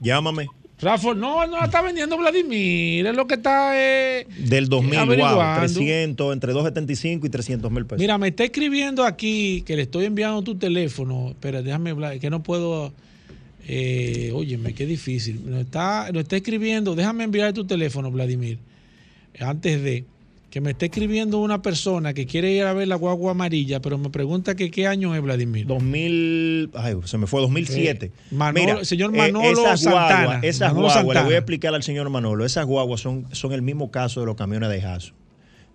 Llámame. Rafa, no, no la está vendiendo Vladimir, es lo que está eh, Del 2000, wow, averiguando. 300, entre 275 y 300 mil pesos. Mira, me está escribiendo aquí que le estoy enviando tu teléfono. Espera, déjame hablar, que no puedo. Eh, óyeme, qué difícil. Nos está, nos está escribiendo, déjame enviar tu teléfono, Vladimir. Antes de que me esté escribiendo una persona que quiere ir a ver la guagua amarilla, pero me pregunta que qué año es Vladimir. 2000, ay, se me fue 2007. Eh, Manolo- señor Manolo esas Santana, guaguas, esas Manolo guaguas, le voy a explicar al señor Manolo, esas guaguas son, son el mismo caso de los camiones de Jaso.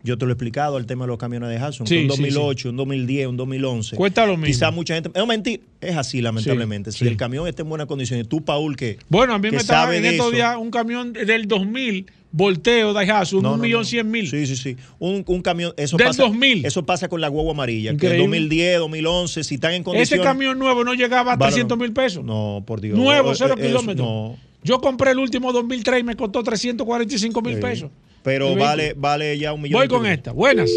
Yo te lo he explicado el tema de los camiones de Jason. Sí, un sí, 2008, un 2010, un 2011. Cuesta lo mismo. Quizá mucha gente. Es mentir. Es así, lamentablemente. si el camión está en buenas condiciones, tú, Paul, que. Bueno, a mí me estaba en estos días un camión del 2000, volteo Daihatsu, No, un no, millón no. cien mil. Sí, sí, sí. Un, un camión. Eso Del pasa, 2000. Eso pasa con la guagua amarilla. Increíble. Que 2010, 2011, si están en condiciones. Ese camión nuevo no llegaba a Vale, 300 mil pesos. No, por Dios. Nuevo, Eh, cero eh, kilómetros. no. Yo compré el último 2003 y me costó 345 mil Sí. pesos. Pero vale, vale ya un millón. Voy con esta. Buenas.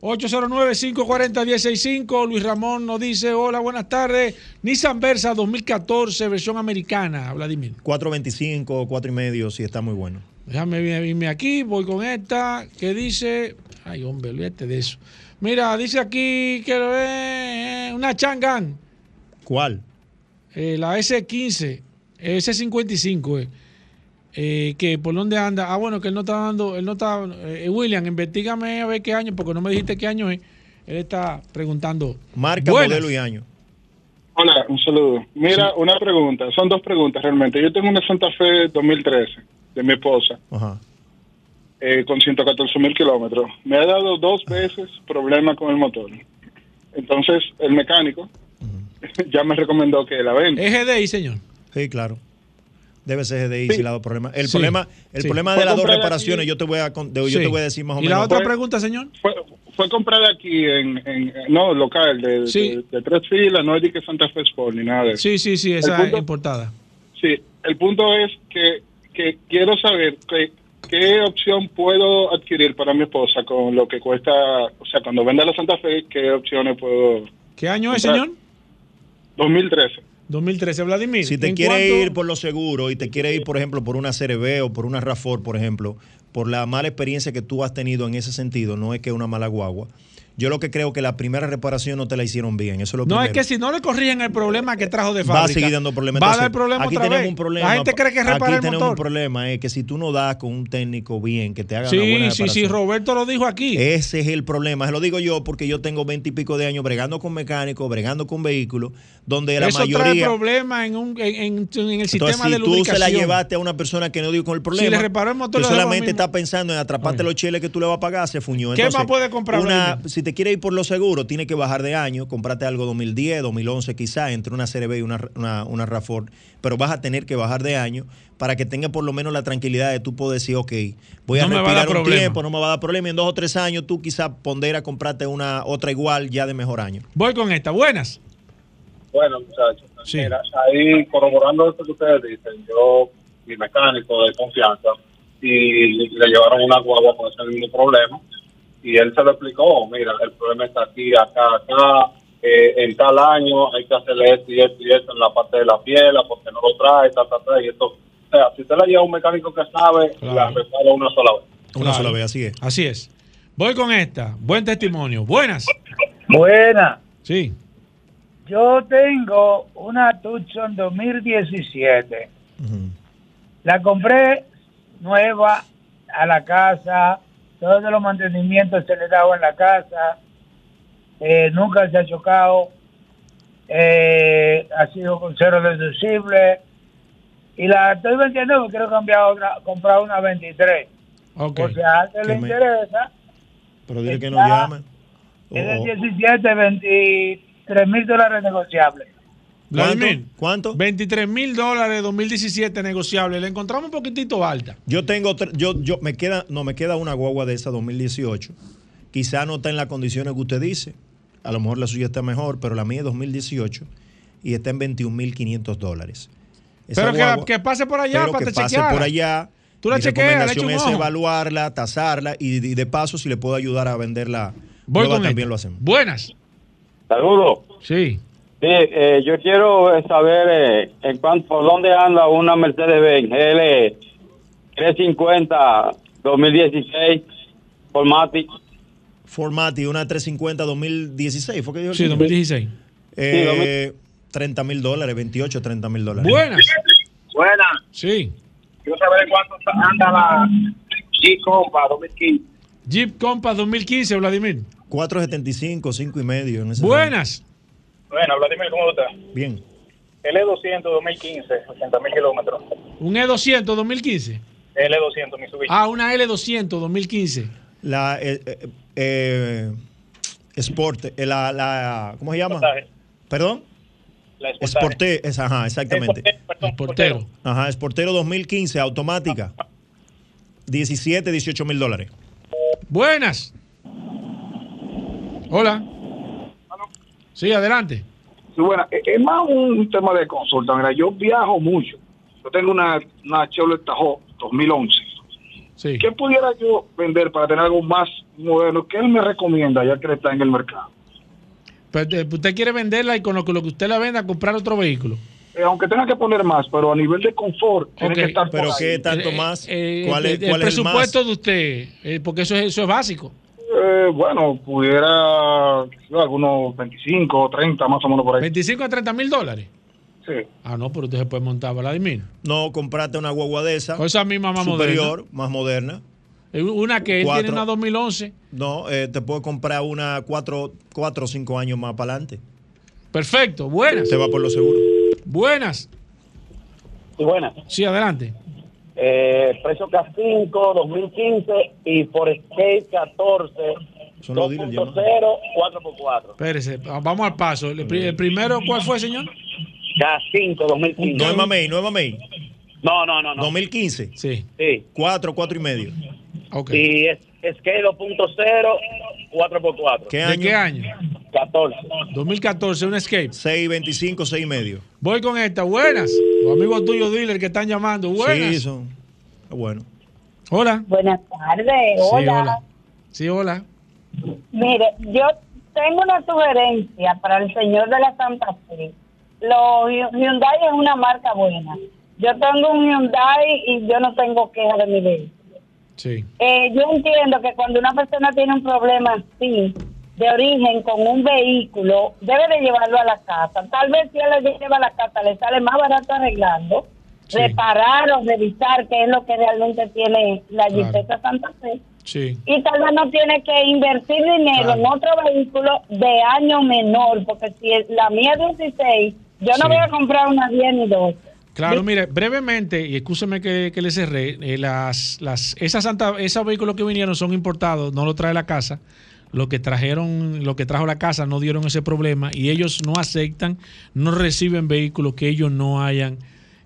809-540-165. Luis Ramón nos dice: Hola, buenas tardes. Nissan Versa 2014, versión americana. Vladimir. 4.25, 4 y medio, sí, está muy bueno. Déjame irme aquí. Voy con esta que dice: Ay, hombre, olvídate de eso. Mira, dice aquí que eh, una Chang'an. ¿Cuál? Eh, la S15, S55, eh. Eh, que por dónde anda. Ah, bueno, que él no está dando, él no está. eh, William, investigame a ver qué año, porque no me dijiste qué año es. Él está preguntando. Marca, Buenas. modelo y año. Hola, un saludo. Mira, una pregunta. Son dos preguntas realmente. Yo tengo una Santa Fe 2013 de mi esposa Ajá. eh, con 114 mil kilómetros. Me ha dado dos veces problema con el motor. Entonces, el mecánico ya me recomendó que la venda. ¿Es GDI, señor? Sí, claro. Debe ser GDI si dado problema. El Sí, problema, el sí. problema de las dos reparaciones, aquí. yo te voy a de- Sí. yo te voy a decir más o ¿Y menos. la otra Fue- pregunta, señor? Fue, fue comprada aquí en, en- no, local, de, Sí. de- de tres filas, no es de que Santa Fe Sport ni nada de eso. Sí, sí, sí, esa punto- es importada. Sí, el punto es que, que quiero saber que- qué opción puedo adquirir para mi esposa con lo que cuesta, o sea, cuando venda la Santa Fe, qué opciones puedo... ¿Qué año es, comprar? señor? 2013. 2013, Vladimir. Si te ¿En quiere ir por lo seguro y te quiere ir, por ejemplo, por una CRB o por una RAFOR, por ejemplo, por la mala experiencia que tú has tenido en ese sentido, no es que es una mala guagua. Yo lo que creo que la primera reparación no te la hicieron bien. Eso es lo No, es que si no le corrigen el problema que trajo de va a fábrica. seguir dando problemas. Va a dar problema aquí otra tenemos vez. un problema. La gente cree que Aquí el tenemos motor. un problema, es que si tú no das con un técnico bien, que te haga una buena Sí, sí, sí, reparación, Roberto lo dijo aquí. Ese es el problema. Se lo digo yo porque yo tengo veintipico de años bregando con mecánicos, bregando con vehículos, donde la Eso trae mayoría. problemas en, en, en- en el sistema Entonces, si de tú se la llevaste a una persona que no dio con el problema, Si le reparó el motor, que solamente está pensando en atraparte los cheles que tú le vas a pagar, se fuñó. ¿Qué Entonces, más puede comprar, Una, si te quieres ir por lo seguro, tiene que bajar de año, comprarte algo 2010, 2011 quizás, entre una CRB y una, una, una RAFOR, pero vas a tener que bajar de año para que tenga por lo menos la tranquilidad de tú poder decir, ok, voy a No me va a dar respirar un problema. tiempo, no me va a dar problema, y en dos o tres años tú quizás pondera comprarte una otra igual ya de mejor año. Voy con esta. Buenas. Bueno, muchachos, Sí. mira, ahí corroborando esto que ustedes dicen, yo, mi mecánico de confianza, y le llevaron una guagua con ese mismo problema, y él se lo explicó, mira, el problema está aquí, acá, acá, eh, en tal año hay que hacerle esto y esto y esto en la parte de la piel, porque no lo trae, ta, ta, ta, y esto. O sea, si usted la lleva a un mecánico que sabe, la repara una sola vez. Una Claro. sola vez, así es. Así es. Voy con esta. Buen testimonio. Buenas. Buena. Sí. Yo tengo una Tucson 2017. La compré nueva a la casa. Todos los mantenimientos se le daba en la casa. Eh, nunca se ha chocado. Eh, ha sido con cero deducible. Y la estoy vendiendo porque quiero cambiar otra, comprar una 23. Ok. O sea, a le me- interesa. Pero dile que no llame. Es o- 17, 23 mil dólares negociables. Vladimir. ¿Cuánto? 23 mil dólares 2017 negociable. Le encontramos un poquitito alta. Yo tengo, yo, yo, me queda, no, me queda una guagua de esa 2018. Quizá no está en las condiciones que usted dice. A lo mejor la suya está mejor, pero la mía es 2018 y está en 21.500 dólares. Esa Pero que, la- guagua- que pase por allá pero para que te pase chequear. por allá. Tú la Mi chequeas, recomendación es evaluarla, tasarla y, y de paso, si le puedo ayudar a venderla, Voy nueva, con también lo hacemos. Buenas. Saludos. Sí. Sí, eh, yo quiero saber eh, en cuánto, por dónde anda una Mercedes-Benz L 350 2016 Formatic. Formati, una 350 2016, ¿fue que dijo? Sí, señor? 2016. Eh, 30 mil dólares, 28, 30 mil dólares. Buenas. Buenas. Sí. Quiero saber en cuánto anda la G-Compa 2015. Jeep Compass 2015, Vladimir. 475, 5 y medio. En ese Buenas. Bueno, Vladimir, ¿cómo estás? Bien. L200 2015, 80 mil kilómetros. Un E200 2015. L200, Mitsubishi. Ah, una L200 2015. La eh, eh, eh, Sport, eh, la, la, ¿cómo se llama? Sportage. ¿Perdón? La es, ajá, exactamente. Portero. Ajá, Sportero 2015, automática. 17, 18 mil dólares. Buenas. Hola. Sí, adelante. Sí, bueno, es es más un tema de consulta. Mira, yo viajo mucho. Yo tengo una, una Chevrolet Tahoe 2011. Sí. ¿Qué pudiera yo vender para tener algo más moderno? ¿Qué él me recomienda ya que está en el mercado? Pero, eh, usted quiere venderla y con lo, que- lo que usted la venda, comprar otro vehículo. Eh, aunque tenga que poner más, pero a nivel de confort, tiene que estar por Pero ahí. ¿qué tanto Eh, más? eh, ¿Cuál es, el, cuál el es el más? presupuesto de usted, eh, porque eso es, eso es básico. Eh, bueno, pudiera algunos 25, 30 más o menos por ahí. 25 a 30 mil dólares. Sí. Ah, no, pero usted se puede montar, Vladimir. No, comprate una guagua de esa. O esa misma más superior, moderna. más moderna. Eh, Una que él Cuatro. tiene una 2011. No, eh, te puedo comprar una cuatro, cuatro o cinco años más para adelante. Perfecto, buenas. Se va por lo seguro. Buenas. Sí, buenas. Sí, adelante. Eh, precio K5 2015 y por Escape 14 Son los dealers 2.0 4x4. Espérese, vamos al paso. El, el primero, ¿cuál fue, señor? K5 2015. No es mamey, no es mamey. No, no, no, no. 2015. Sí. Sí. Cuatro, cuatro y medio. Ok. Y es, Escape 2.0 4x4. ¿Qué ¿De año? qué año? 14. 2014, un Escape. 6, 25, 6 y medio. Voy con esta. Buenas. Los amigos tuyos dealers que están llamando. Buenas. Sí, son. Bueno. Hola. Buenas tardes, Sí, hola. hola. Sí, hola. Mire, yo tengo una sugerencia para el señor de la Santa Fe. Los Hy- Hyundai es una marca buena. Yo tengo un Hyundai y yo no tengo queja de mi vehículo. Sí. Eh, yo entiendo que cuando una persona tiene un problema así, de origen con un vehículo, debe de llevarlo a la casa. Tal vez si él lo lleva a la casa, le sale más barato arreglando, Sí. reparar o revisar qué es lo que realmente tiene la Claro. Jipeta Santa Fe. Sí. Y tal vez no tiene que invertir dinero Claro. en otro vehículo de año menor, porque si la mía es 16, yo no Sí. voy a comprar una 10 ni 12. Claro, mire, brevemente, y escúcheme que, que le cerré, eh, las, las, esas Santa, esos vehículos que vinieron son importados, no lo trae la casa. Lo que trajeron, lo que trajo la casa no dieron ese problema y ellos no aceptan, no reciben vehículos que ellos no hayan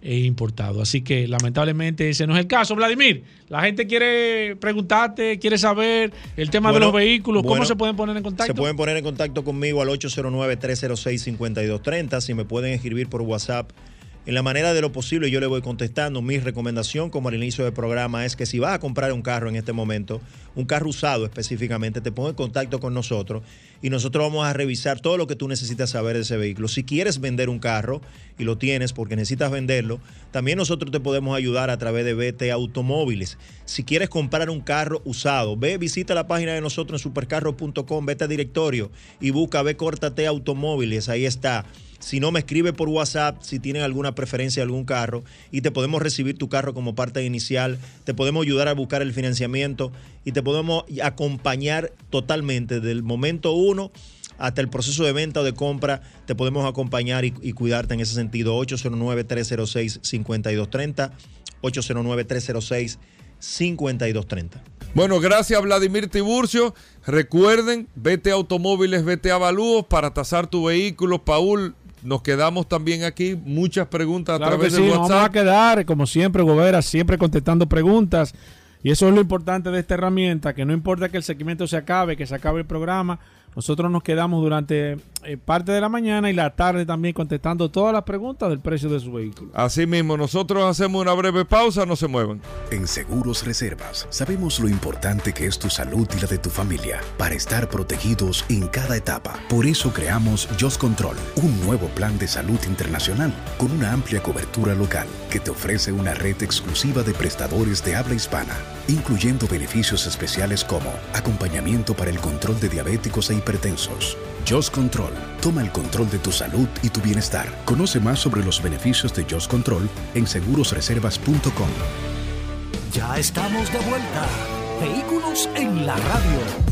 eh, importado. Así que lamentablemente ese no es el caso. Vladimir, la gente quiere preguntarte, quiere saber el tema de los vehículos, ¿cómo se pueden poner en contacto? Se pueden poner en contacto conmigo al 809-306-5230. Si me pueden escribir por WhatsApp, en la manera de lo posible yo le voy contestando. Mi recomendación, como al inicio del programa, es que si vas a comprar un carro en este momento, un carro usado específicamente, te ponga en contacto con nosotros y nosotros vamos a revisar todo lo que tú necesitas saber de ese vehículo. Si quieres vender un carro y lo tienes porque necesitas venderlo, también nosotros te podemos ayudar a través de BT Automóviles. Si quieres comprar un carro usado, ve, visita la página de nosotros en supercarro.com, vete a directorio y busca Ve Córtate Automóviles, ahí está. Si no, me escribe por WhatsApp si tienen alguna preferencia de algún carro y te podemos recibir tu carro como parte inicial, te podemos ayudar a buscar el financiamiento y te podemos acompañar totalmente del momento uno hasta el proceso de venta o de compra, te podemos acompañar y, cuidarte en ese sentido. 809-306-5230, 809-306-5230. Bueno, gracias Vladimir Tiburcio. Recuerden, vete a automóviles, vete a avalúos para tasar tu vehículo. Paul, nos quedamos también aquí. Muchas preguntas a que través sí, de nos vamos a WhatsApp. quedar, como siempre, Gobera, siempre contestando preguntas. Y eso es lo importante de esta herramienta, que no importa que el segmento se acabe, que se acabe el programa, Nosotros nos quedamos durante eh, parte de la mañana y la tarde también contestando todas las preguntas del precio de su vehículo. Así mismo, nosotros hacemos una breve pausa, no se muevan. En Seguros Reservas sabemos lo importante que es tu salud y la de tu familia para estar protegidos en cada etapa. Por eso creamos Just Control, un nuevo plan de salud internacional con una amplia cobertura local que te ofrece una red exclusiva de prestadores de habla hispana, incluyendo beneficios especiales como acompañamiento para el control de diabéticos e hipertensos. Just Control. Toma el control de tu salud y tu bienestar. Conoce más sobre los beneficios de Just Control en segurosreservas.com. Ya estamos de vuelta. Vehículos en la radio.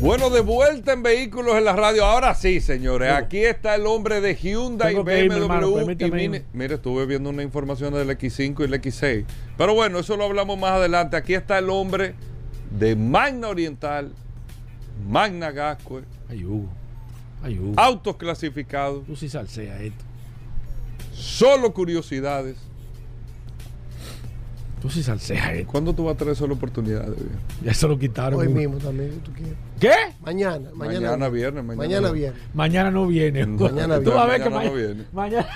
Bueno, de vuelta en vehículos en la radio. Ahora sí, señores. Aquí está el hombre de Hyundai, Tengo irme, BMW hermano, y. Mire, estuve viendo una información del X5 y el X6. Pero bueno, eso lo hablamos más adelante. Aquí está el hombre de Magna Oriental, Magna Gascue, Ay, Hugo. Ay, Hugo. autos clasificados, Tú sí salsea esto. solo curiosidades. Tú sí salsea esto. ¿Cuándo tú vas a traer solo oportunidades? viejo? Ya se lo quitaron. Hoy Hugo. mismo también, si tú quieres. ¿Qué? Mañana, mañana. Mañana viernes, mañana Mañana viernes. viernes. Mañana no viene. Mañana Tú vas a ver que Mañana no viene. mañana.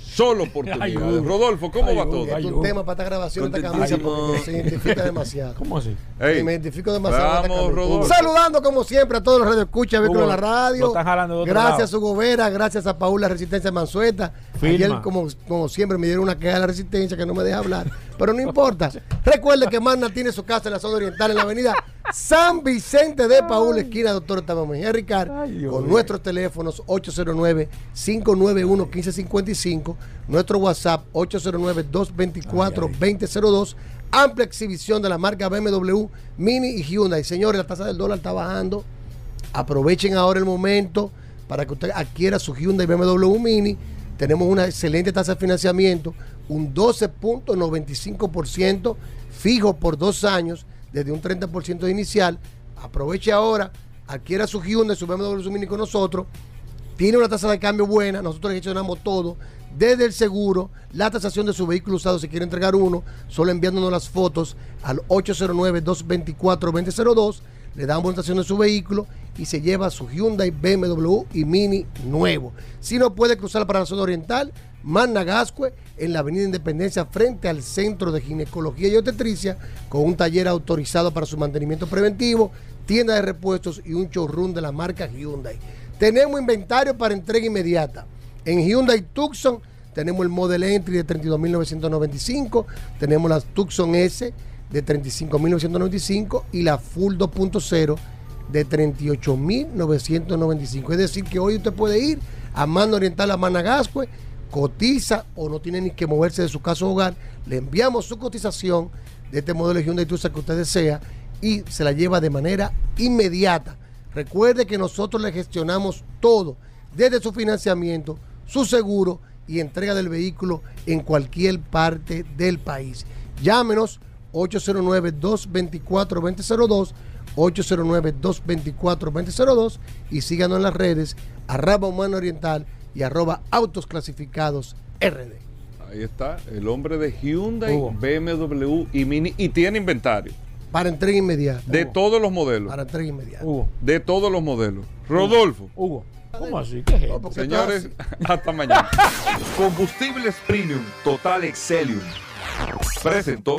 Solo oportunidades. Rodolfo, ¿cómo Ay, va todo? Es un tema para esta grabación, esta camisa, porque se identifica demasiado. ¿Cómo así? Ey, me identifico demasiado. vamos. Rodolfo. Saludando como siempre a todos los radioescuchas, en la radio. lo están jalando de otro Gracias lado. a Hugo Vera, gracias a Paula Resistencia Mansueta. Firma. Ayer, como, como siempre, me dieron una queja de la Resistencia que no me deja hablar. Pero no importa. Recuerde que Magna tiene su casa en la zona oriental, en la avenida San Vicente de Paúl, esquina Doctor Octavio Mejía Ricard, con nuestros teléfonos 809-591-1555, nuestro WhatsApp 809-224-2002, amplia exhibición de la marca BMW, Mini y Hyundai. Señores, la tasa del dólar está bajando. Aprovechen ahora el momento para que usted adquiera su Hyundai BMW Mini. Tenemos una excelente tasa de financiamiento, un 12.95% fijo por dos años, desde un 30% inicial. Aproveche ahora, adquiera su Hyundai, su BMW Mini con nosotros. Tiene una tasa de cambio buena, nosotros gestionamos todo, desde el seguro, la tasación de su vehículo usado, si quiere entregar uno, solo enviándonos las fotos al 809-224-2002, le damos una tasación de su vehículo y se lleva su Hyundai, BMW y Mini nuevo. Si no puede cruzar para la zona oriental, Magna Gascue, en la Avenida Independencia, frente al Centro de Ginecología y Obstetricia, con un taller autorizado para su mantenimiento preventivo, tienda de repuestos y un showroom de la marca Hyundai. Tenemos inventario para entrega inmediata. En Hyundai Tucson tenemos el Model Entry de 32.995, tenemos la Tucson S de 35.995 y la Full 2.0 de 38.995. Es decir, que hoy usted puede ir a Mano Oriental a Managascue, cotiza o no tiene ni que moverse de su casa o hogar, le enviamos su cotización de este modelo de Hyundai Tucson que usted desea y se la lleva de manera inmediata. Recuerde que nosotros le gestionamos todo, desde su financiamiento, su seguro y entrega del vehículo en cualquier parte del país. Llámenos 809-224-2002, 809-224-2002 y síganos en las redes arroba humano oriental y arroba autos clasificados RD. Ahí está, el hombre de Hyundai, Hugo. BMW y Mini y tiene inventario Para entrega inmediata. de todos los modelos. Para entrega inmediata. Hugo. De todos los modelos. Rodolfo. Hugo. ¿Cómo así? ¿Qué es esto? porque Señores, hasta mañana. Combustibles Premium Total Excelium presentó